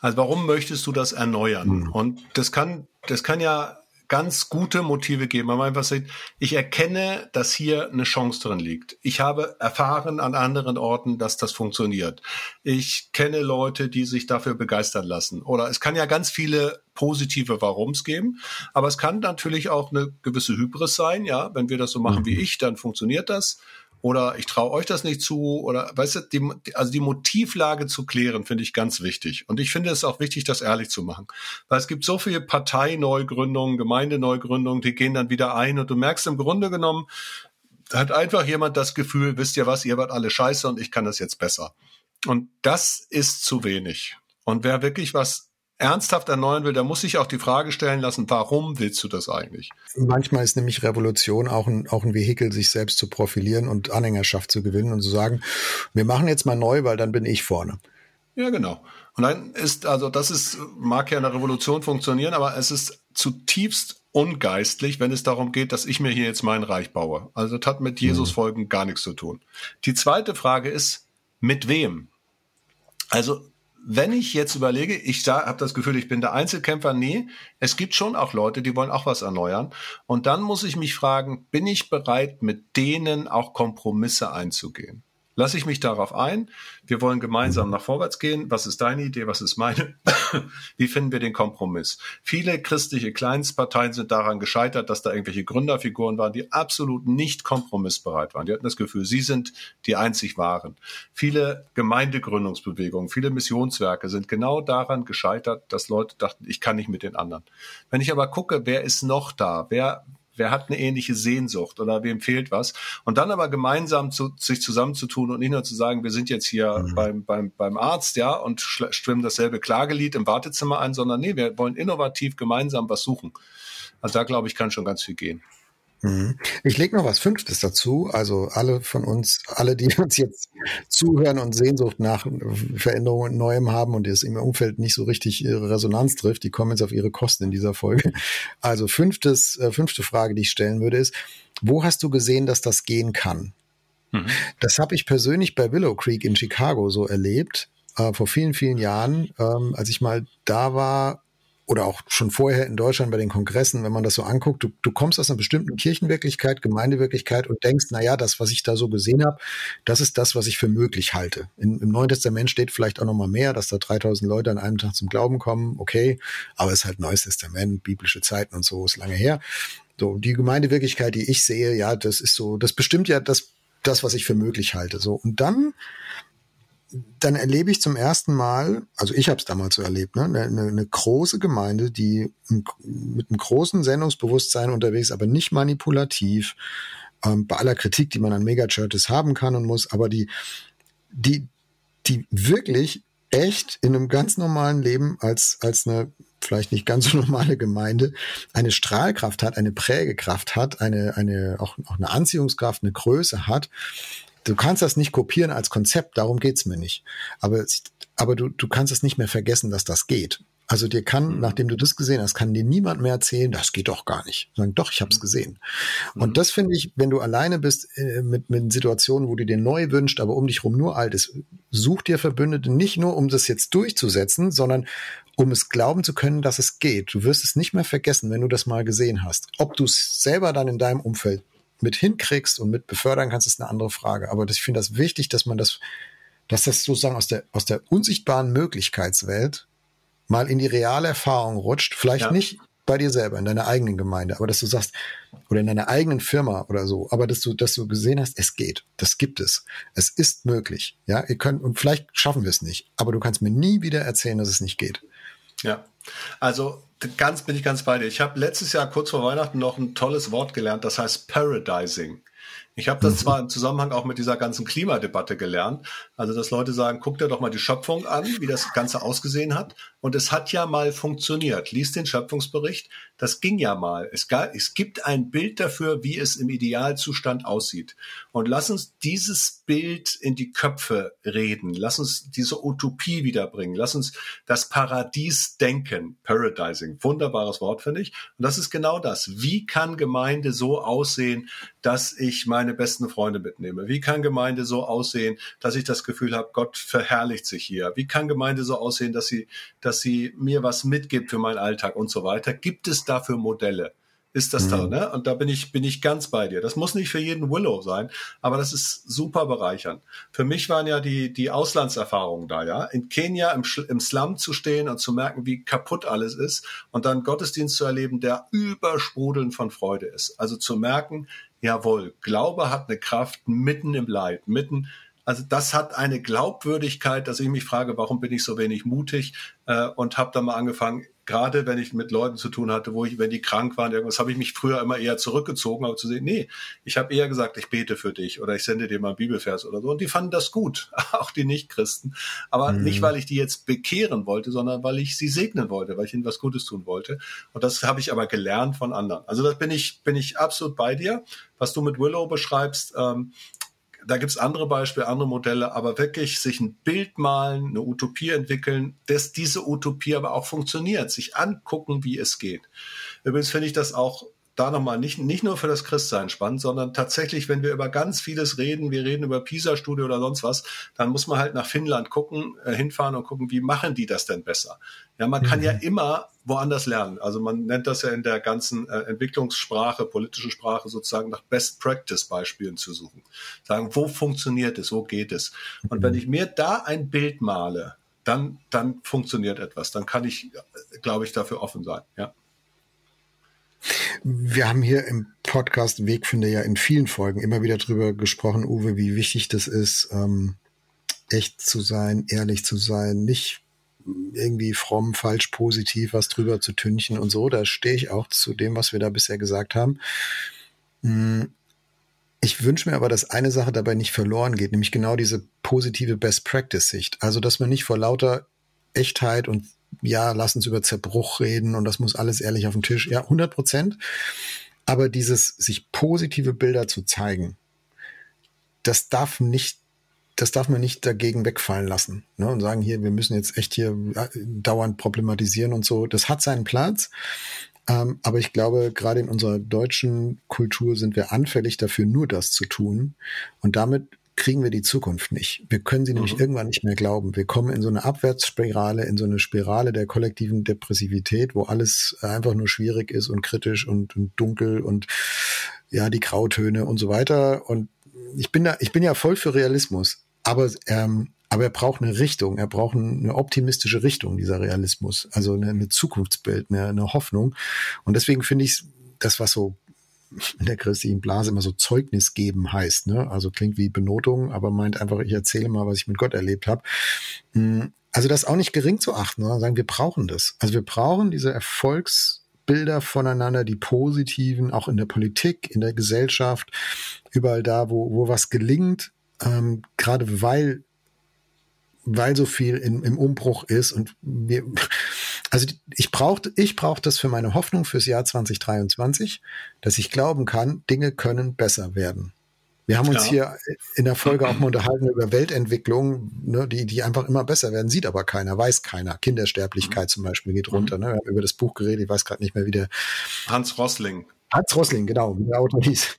Also warum möchtest du das erneuern? Mhm. Und das kann, das kann ja ganz gute Motive geben, man einfach sagt, ich erkenne, dass hier eine Chance drin liegt. Ich habe erfahren an anderen Orten, dass das funktioniert. Ich kenne Leute, die sich dafür begeistern lassen. Oder es kann ja ganz viele positive Warums geben, aber es kann natürlich auch eine gewisse Hybris sein, ja, wenn wir das so machen mhm. wie ich, dann funktioniert das oder ich traue euch das nicht zu oder weißt du, die, also die Motivlage zu klären, finde ich ganz wichtig. Und ich finde es auch wichtig, das ehrlich zu machen. Weil es gibt so viele Parteineugründungen, Gemeindeneugründungen, die gehen dann wieder ein und du merkst im Grunde genommen, hat einfach jemand das Gefühl, wisst ihr was, ihr wart alle scheiße und ich kann das jetzt besser. Und das ist zu wenig. Und wer wirklich was ernsthaft erneuern will, der muss sich auch die Frage stellen lassen, warum willst du das eigentlich? Manchmal ist nämlich Revolution auch ein, auch ein Vehikel, sich selbst zu profilieren und Anhängerschaft zu gewinnen und zu sagen, wir machen jetzt mal neu, weil dann bin ich vorne. Ja, genau. Und dann ist, also das ist, mag ja eine Revolution funktionieren, aber es ist zutiefst ungeistlich, wenn es darum geht, dass ich mir hier jetzt mein Reich baue. Also das hat mit Jesus mhm. folgen gar nichts zu tun. Die zweite Frage ist, mit wem? Also wenn ich jetzt überlege, ich habe das Gefühl, ich bin der Einzelkämpfer, nee, es gibt schon auch Leute, die wollen auch was erneuern. Und dann muss ich mich fragen, bin ich bereit, mit denen auch Kompromisse einzugehen? Lasse ich mich darauf ein? Wir wollen gemeinsam nach vorwärts gehen. Was ist deine Idee? Was ist meine? Wie finden wir den Kompromiss? Viele christliche Kleinstparteien sind daran gescheitert, dass da irgendwelche Gründerfiguren waren, die absolut nicht kompromissbereit waren. Die hatten das Gefühl, sie sind die einzig wahren. Viele Gemeindegründungsbewegungen, viele Missionswerke sind genau daran gescheitert, dass Leute dachten, ich kann nicht mit den anderen. Wenn ich aber gucke, wer ist noch da? Wer, wer hat eine ähnliche Sehnsucht oder wem fehlt was. Und dann aber gemeinsam zu, sich zusammenzutun und nicht nur zu sagen, wir sind jetzt hier mhm. beim, beim, beim Arzt, ja, und stimmen dasselbe Klagelied im Wartezimmer ein, sondern nee, wir wollen innovativ gemeinsam was suchen. Also da glaube ich, kann schon ganz viel gehen. Mhm. Ich lege noch was Fünftes dazu. Also alle von uns, alle, die uns jetzt zuhören und Sehnsucht nach Veränderungen und Neuem haben und es im Umfeld nicht so richtig ihre Resonanz trifft, die kommen jetzt auf ihre Kosten in dieser Folge. Also fünftes, äh, fünfte Frage, die ich stellen würde, ist, wo hast du gesehen, dass das gehen kann? Mhm. Das habe ich persönlich bei Willow Creek in Chicago so erlebt, äh, vor vielen, vielen Jahren, ähm, als ich mal da war oder auch schon vorher in Deutschland bei den Kongressen, wenn man das so anguckt, du, du kommst aus einer bestimmten Kirchenwirklichkeit, Gemeindewirklichkeit und denkst, na ja, das, was ich da so gesehen habe, das ist das, was ich für möglich halte. In, Im Neuen Testament steht vielleicht auch noch mal mehr, dass da 3000 Leute an einem Tag zum Glauben kommen, okay, aber es ist halt Neues Testament, biblische Zeiten und so, ist lange her. So, die Gemeindewirklichkeit, die ich sehe, ja, das ist so, das bestimmt ja das, das, was ich für möglich halte. So, und dann dann erlebe ich zum ersten Mal, also ich habe es damals so erlebt, ne, eine, eine große Gemeinde, die mit einem großen Sendungsbewusstsein unterwegs, aber nicht manipulativ, ähm, bei aller Kritik, die man an Megachurches haben kann und muss, aber die, die, die wirklich echt in einem ganz normalen Leben als, als eine vielleicht nicht ganz so normale Gemeinde eine Strahlkraft hat, eine Prägekraft hat, eine, eine, auch, auch eine Anziehungskraft, eine Größe hat, Du kannst das nicht kopieren als Konzept, darum geht's mir nicht. Aber, aber du, du kannst es nicht mehr vergessen, dass das geht. Also dir kann, mhm. nachdem du das gesehen hast, kann dir niemand mehr erzählen, das geht doch gar nicht. Sagen, doch, ich habe es mhm. gesehen. Mhm. Und das finde ich, wenn du alleine bist äh, mit, mit Situationen, wo du dir neu wünscht, aber um dich rum nur alt ist, such dir Verbündete nicht nur, um das jetzt durchzusetzen, sondern um es glauben zu können, dass es geht. Du wirst es nicht mehr vergessen, wenn du das mal gesehen hast. Ob du es selber dann in deinem Umfeld mit hinkriegst und mit befördern kannst, ist eine andere Frage. Aber das, ich finde das wichtig, dass man das, dass das sozusagen aus der, aus der unsichtbaren Möglichkeitswelt mal in die reale Erfahrung rutscht. Vielleicht ja. nicht bei dir selber, in deiner eigenen Gemeinde, aber dass du sagst, oder in deiner eigenen Firma oder so, aber dass du, dass du gesehen hast, es geht. Das gibt es. Es ist möglich. Ja, ihr könnt, und vielleicht schaffen wir es nicht, aber du kannst mir nie wieder erzählen, dass es nicht geht. Ja. Also ganz bin ich ganz bei dir. Ich habe letztes Jahr kurz vor Weihnachten noch ein tolles Wort gelernt, das heißt Paradising. Ich habe das zwar im Zusammenhang auch mit dieser ganzen Klimadebatte gelernt, also dass Leute sagen, guck dir doch mal die Schöpfung an, wie das Ganze ausgesehen hat. Und es hat ja mal funktioniert. Lies den Schöpfungsbericht, das ging ja mal. Es, gab, es gibt ein Bild dafür, wie es im Idealzustand aussieht. Und lass uns dieses Bild in die Köpfe reden. Lass uns diese Utopie wiederbringen. Lass uns das Paradies denken. Paradising. Wunderbares Wort, finde ich. Und das ist genau das. Wie kann Gemeinde so aussehen, dass ich meine besten Freunde mitnehme? Wie kann Gemeinde so aussehen, dass ich das Gefühl habe, Gott verherrlicht sich hier? Wie kann Gemeinde so aussehen, dass sie, dass sie mir was mitgibt für meinen Alltag und so weiter? Gibt es dafür Modelle? ist das mhm. da, ne? Und da bin ich, bin ich ganz bei dir. Das muss nicht für jeden Willow sein, aber das ist super bereichernd. Für mich waren ja die, die Auslandserfahrungen da, ja. In Kenia im, im Slum zu stehen und zu merken, wie kaputt alles ist und dann Gottesdienst zu erleben, der übersprudelnd von Freude ist. Also zu merken, jawohl, Glaube hat eine Kraft mitten im Leid, mitten, also das hat eine Glaubwürdigkeit, dass ich mich frage, warum bin ich so wenig mutig äh, und habe dann mal angefangen, gerade wenn ich mit Leuten zu tun hatte, wo ich, wenn die krank waren, irgendwas, habe ich mich früher immer eher zurückgezogen, aber zu sehen, nee, ich habe eher gesagt, ich bete für dich oder ich sende dir mal einen Bibelvers oder so. Und die fanden das gut, auch die Nichtchristen. Aber mhm. nicht, weil ich die jetzt bekehren wollte, sondern weil ich sie segnen wollte, weil ich ihnen was Gutes tun wollte. Und das habe ich aber gelernt von anderen. Also das bin ich, bin ich absolut bei dir. Was du mit Willow beschreibst, ähm, da gibt's andere Beispiele, andere Modelle, aber wirklich sich ein Bild malen, eine Utopie entwickeln, dass diese Utopie aber auch funktioniert, sich angucken, wie es geht. Übrigens finde ich das auch da nochmal nicht, nicht nur für das Christsein spannend, sondern tatsächlich, wenn wir über ganz vieles reden, wir reden über PISA-Studie oder sonst was, dann muss man halt nach Finnland gucken, äh, hinfahren und gucken, wie machen die das denn besser? Ja, man mhm. kann ja mhm. immer woanders lernen. Also man nennt das ja in der ganzen äh, Entwicklungssprache, politischen Sprache sozusagen nach Best Practice Beispielen zu suchen. Sagen, wo funktioniert es, wo geht es? Und mhm. wenn ich mir da ein Bild male, dann, dann funktioniert etwas. Dann kann ich, glaube ich, dafür offen sein. Ja. Wir haben hier im Podcast Wegfinder ja in vielen Folgen immer wieder drüber gesprochen, Uwe, wie wichtig das ist, ähm, echt zu sein, ehrlich zu sein, nicht irgendwie fromm, falsch, positiv was drüber zu tünchen und so. Da stehe ich auch zu dem, was wir da bisher gesagt haben. Hm, ich wünsche mir aber, dass eine Sache dabei nicht verloren geht, nämlich genau diese positive Best-Practice-Sicht. Also, dass man nicht vor lauter Echtheit und ja, lass uns über Zerbruch reden und das muss alles ehrlich auf dem Tisch. Ja, 100 Prozent. Aber dieses, sich positive Bilder zu zeigen, das darf nicht, das darf man nicht dagegen wegfallen lassen ne, und sagen, hier, wir müssen jetzt echt hier dauernd problematisieren und so. Das hat seinen Platz. Ähm, aber ich glaube, gerade in unserer deutschen Kultur sind wir anfällig dafür, nur das zu tun. Und damit kriegen wir die Zukunft nicht. Wir können sie mhm. nämlich irgendwann nicht mehr glauben. Wir kommen in so eine Abwärtsspirale, in so eine Spirale der kollektiven Depressivität, wo alles einfach nur schwierig ist und kritisch und, und dunkel und ja, die Grautöne und so weiter. Und ich bin da, ich bin ja voll für Realismus. Aber, ähm, aber er braucht eine Richtung, er braucht eine optimistische Richtung, dieser Realismus. Also eine, eine Zukunftsbild, eine, eine Hoffnung. Und deswegen finde ich das, was so in der christlichen Blase immer so Zeugnis geben heißt. Ne? Also klingt wie Benotung, aber meint einfach, ich erzähle mal, was ich mit Gott erlebt habe. Hm, also das auch nicht gering zu achten, sondern sagen, wir brauchen das. Also wir brauchen diese Erfolgsbilder voneinander, die positiven, auch in der Politik, in der Gesellschaft, überall da, wo, wo was gelingt, ähm, gerade weil weil so viel in, im Umbruch ist und wir, also ich brauche ich brauch das für meine Hoffnung fürs Jahr 2023, dass ich glauben kann, Dinge können besser werden. Wir haben uns ja. hier in der Folge auch mal unterhalten über Weltentwicklung, ne, die, die einfach immer besser werden, sieht aber keiner, weiß keiner. Kindersterblichkeit mhm. zum Beispiel geht runter. Ne? Wir haben über das Buch geredet, ich weiß gerade nicht mehr, wie der Hans Rossling. Hans Rossling, genau, wie der Autor hieß.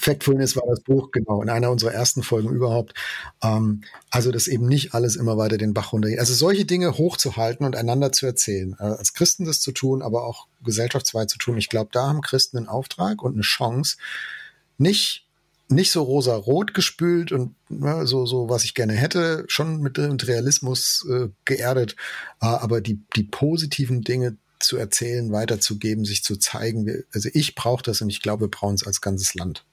Factfulness war das Buch, genau, in einer unserer ersten Folgen überhaupt. Ähm, also, dass eben nicht alles immer weiter den Bach runtergeht. Also solche Dinge hochzuhalten und einander zu erzählen. Äh, als Christen das zu tun, aber auch gesellschaftsweit zu tun. Ich glaube, da haben Christen einen Auftrag und eine Chance, nicht nicht so rosa-rot gespült und ja, so, so, was ich gerne hätte, schon mit, mit Realismus äh, geerdet, äh, aber die, die positiven Dinge zu erzählen, weiterzugeben, sich zu zeigen. Also ich brauche das und ich glaube, wir brauchen es als ganzes Land.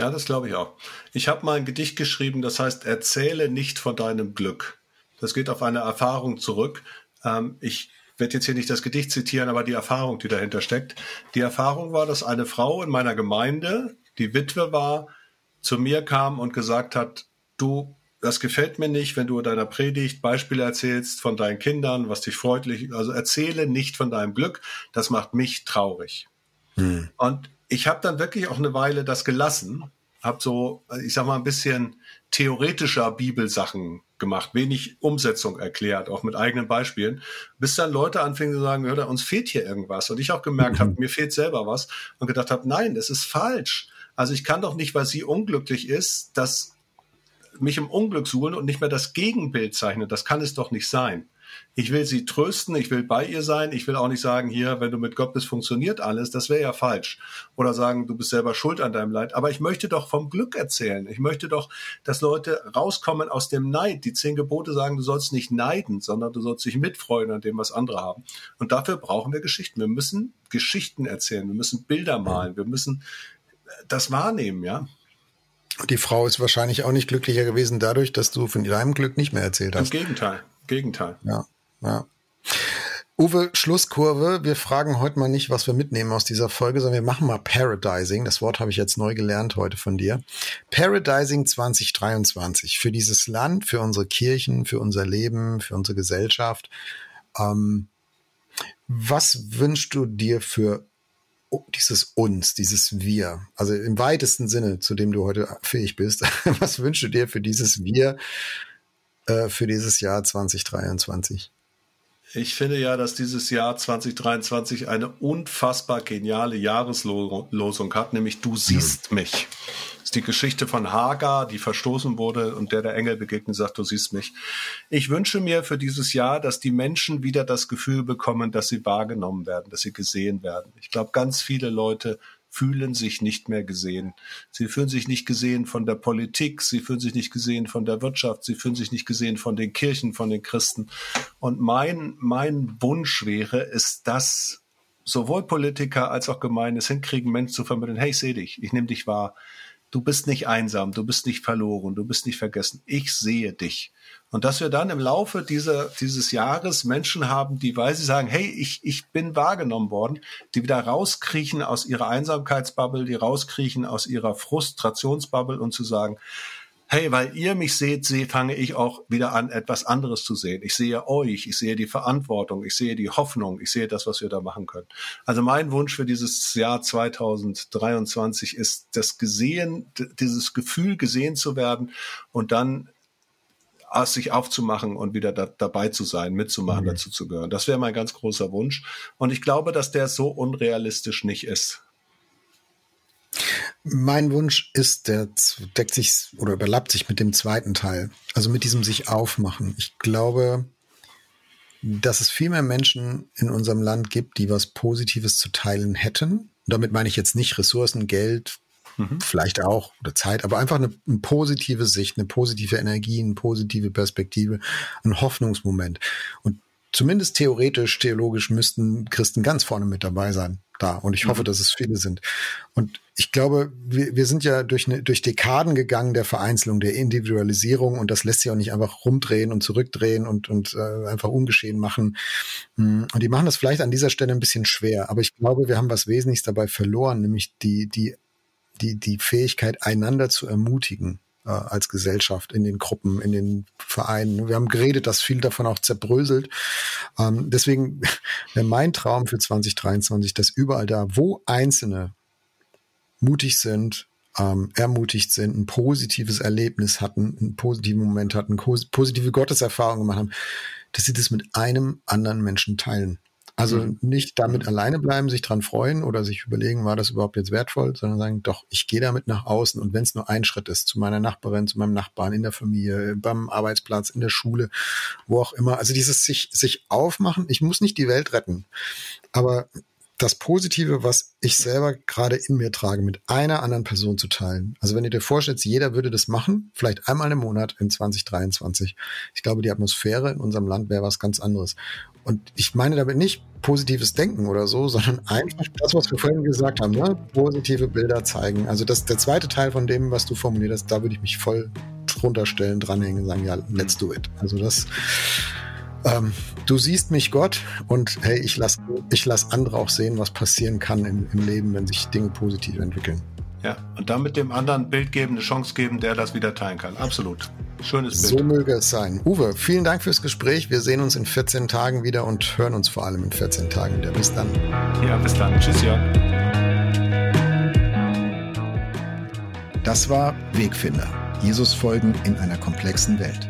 Ja, das glaube ich auch. Ich habe mal ein Gedicht geschrieben, das heißt, erzähle nicht von deinem Glück. Das geht auf eine Erfahrung zurück. Ähm, ich werde jetzt hier nicht das Gedicht zitieren, aber die Erfahrung, die dahinter steckt. Die Erfahrung war, dass eine Frau in meiner Gemeinde, die Witwe war, zu mir kam und gesagt hat, du, das gefällt mir nicht, wenn du in deiner Predigt Beispiele erzählst von deinen Kindern, was dich freundlich, also erzähle nicht von deinem Glück, das macht mich traurig. Hm. Und ich habe dann wirklich auch eine Weile das gelassen, habe so, ich sag mal, ein bisschen theoretischer Bibelsachen gemacht, wenig Umsetzung erklärt, auch mit eigenen Beispielen, bis dann Leute anfingen zu sagen, hör, uns fehlt hier irgendwas. Und ich auch gemerkt mhm. habe, mir fehlt selber was und gedacht habe, nein, es ist falsch. Also ich kann doch nicht, weil sie unglücklich ist, das mich im Unglück suchen und nicht mehr das Gegenbild zeichnen. Das kann es doch nicht sein. Ich will sie trösten, ich will bei ihr sein, ich will auch nicht sagen, hier, wenn du mit Gott bist, funktioniert alles. Das wäre ja falsch. Oder sagen, du bist selber schuld an deinem Leid. Aber ich möchte doch vom Glück erzählen. Ich möchte doch, dass Leute rauskommen aus dem Neid. Die zehn Gebote sagen, du sollst nicht neiden, sondern du sollst dich mitfreuen an dem, was andere haben. Und dafür brauchen wir Geschichten. Wir müssen Geschichten erzählen. Wir müssen Bilder malen. Wir müssen das wahrnehmen, ja. Die Frau ist wahrscheinlich auch nicht glücklicher gewesen dadurch, dass du von deinem Glück nicht mehr erzählt hast. Im Gegenteil. Gegenteil. Ja, ja. Uwe, Schlusskurve. Wir fragen heute mal nicht, was wir mitnehmen aus dieser Folge, sondern wir machen mal Paradising. Das Wort habe ich jetzt neu gelernt heute von dir. Paradising 2023 für dieses Land, für unsere Kirchen, für unser Leben, für unsere Gesellschaft. Ähm, was wünschst du dir für dieses uns, dieses wir, also im weitesten Sinne, zu dem du heute fähig bist, was wünschst du dir für dieses wir äh, für dieses Jahr 2023? Ich finde ja, dass dieses Jahr 2023 eine unfassbar geniale Jahreslosung hat, nämlich Du siehst mich. Das ist die Geschichte von Hagar, die verstoßen wurde und der der Engel begegnet sagt, du siehst mich. Ich wünsche mir für dieses Jahr, dass die Menschen wieder das Gefühl bekommen, dass sie wahrgenommen werden, dass sie gesehen werden. Ich glaube, ganz viele Leute fühlen sich nicht mehr gesehen. Sie fühlen sich nicht gesehen von der Politik, sie fühlen sich nicht gesehen von der Wirtschaft, sie fühlen sich nicht gesehen von den Kirchen, von den Christen. Und mein, mein Wunsch wäre, ist dass sowohl Politiker als auch Gemeinde es hinkriegen, Menschen zu vermitteln, hey, ich sehe dich, ich nehme dich wahr. Du bist nicht einsam, du bist nicht verloren, du bist nicht vergessen. Ich sehe dich. Und dass wir dann im Laufe dieser, dieses Jahres Menschen haben, die, weil sie sagen, hey, ich, ich bin wahrgenommen worden, die wieder rauskriechen aus ihrer Einsamkeitsbubble, die rauskriechen aus ihrer Frustrationsbubble und zu sagen, hey, weil ihr mich seht, sehe, fange ich auch wieder an, etwas anderes zu sehen. Ich sehe euch, ich sehe die Verantwortung, ich sehe die Hoffnung, ich sehe das, was wir da machen können. Also mein Wunsch für dieses Jahr 2023 ist, das Gesehen, dieses Gefühl gesehen zu werden und dann sich aufzumachen und wieder da, dabei zu sein, mitzumachen, mhm. dazu zu gehören. Das wäre mein ganz großer Wunsch. Und ich glaube, dass der so unrealistisch nicht ist. Mein Wunsch ist, der deckt sich oder überlappt sich mit dem zweiten Teil. Also mit diesem sich aufmachen. Ich glaube, dass es viel mehr Menschen in unserem Land gibt, die was Positives zu teilen hätten. damit meine ich jetzt nicht Ressourcen, Geld, mhm. vielleicht auch oder Zeit, aber einfach eine, eine, positive Sicht, eine positive Energie, eine positive Perspektive, ein Hoffnungsmoment. Und zumindest theoretisch, theologisch müssten Christen ganz vorne mit dabei sein da. Und ich hoffe, mhm. dass es viele sind. Und ich glaube, wir, wir sind ja durch, eine, durch Dekaden gegangen der Vereinzelung, der Individualisierung und das lässt sich auch nicht einfach rumdrehen und zurückdrehen und, und äh, einfach ungeschehen machen. Mm, und die machen das vielleicht an dieser Stelle ein bisschen schwer. Aber ich glaube, wir haben was Wesentliches dabei verloren, nämlich die, die die, die Fähigkeit, einander zu ermutigen äh, als Gesellschaft in den Gruppen, in den Vereinen. Wir haben geredet, dass viel davon auch zerbröselt. Ähm, deswegen wäre mein Traum für 2023, dass überall da, wo Einzelne mutig sind, ähm, ermutigt sind, ein positives Erlebnis hatten, einen positiven Moment hatten, positive Gotteserfahrungen gemacht haben, dass sie das mit einem anderen Menschen teilen. Also mhm. nicht damit alleine bleiben, sich dran freuen oder sich überlegen, war das überhaupt jetzt wertvoll, sondern sagen, doch, ich gehe damit nach außen und wenn es nur ein Schritt ist, zu meiner Nachbarin, zu meinem Nachbarn, in der Familie, beim Arbeitsplatz, in der Schule, wo auch immer. Also dieses sich, sich aufmachen, ich muss nicht die Welt retten, aber das Positive, was ich selber gerade in mir trage, mit einer anderen Person zu teilen. Also wenn ihr dir vorstellt, jeder würde das machen, vielleicht einmal im Monat in 2023. Ich glaube, die Atmosphäre in unserem Land wäre was ganz anderes. Und ich meine damit nicht positives Denken oder so, sondern einfach das, was wir vorhin gesagt haben, ne? positive Bilder zeigen. Also das, der zweite Teil von dem, was du formuliert hast, da würde ich mich voll drunter stellen, dranhängen und sagen, ja, let's do it. Also das, ähm, du siehst mich Gott und hey, ich lasse ich lass andere auch sehen, was passieren kann im, im Leben, wenn sich Dinge positiv entwickeln. Ja, und dann mit dem anderen Bild geben, eine Chance geben, der das wieder teilen kann. Absolut. Schönes Bild. So möge es sein. Uwe, vielen Dank fürs Gespräch. Wir sehen uns in 14 Tagen wieder und hören uns vor allem in 14 Tagen wieder. Bis dann. Ja, bis dann. Tschüss, ja. Das war Wegfinder. Jesus folgen in einer komplexen Welt.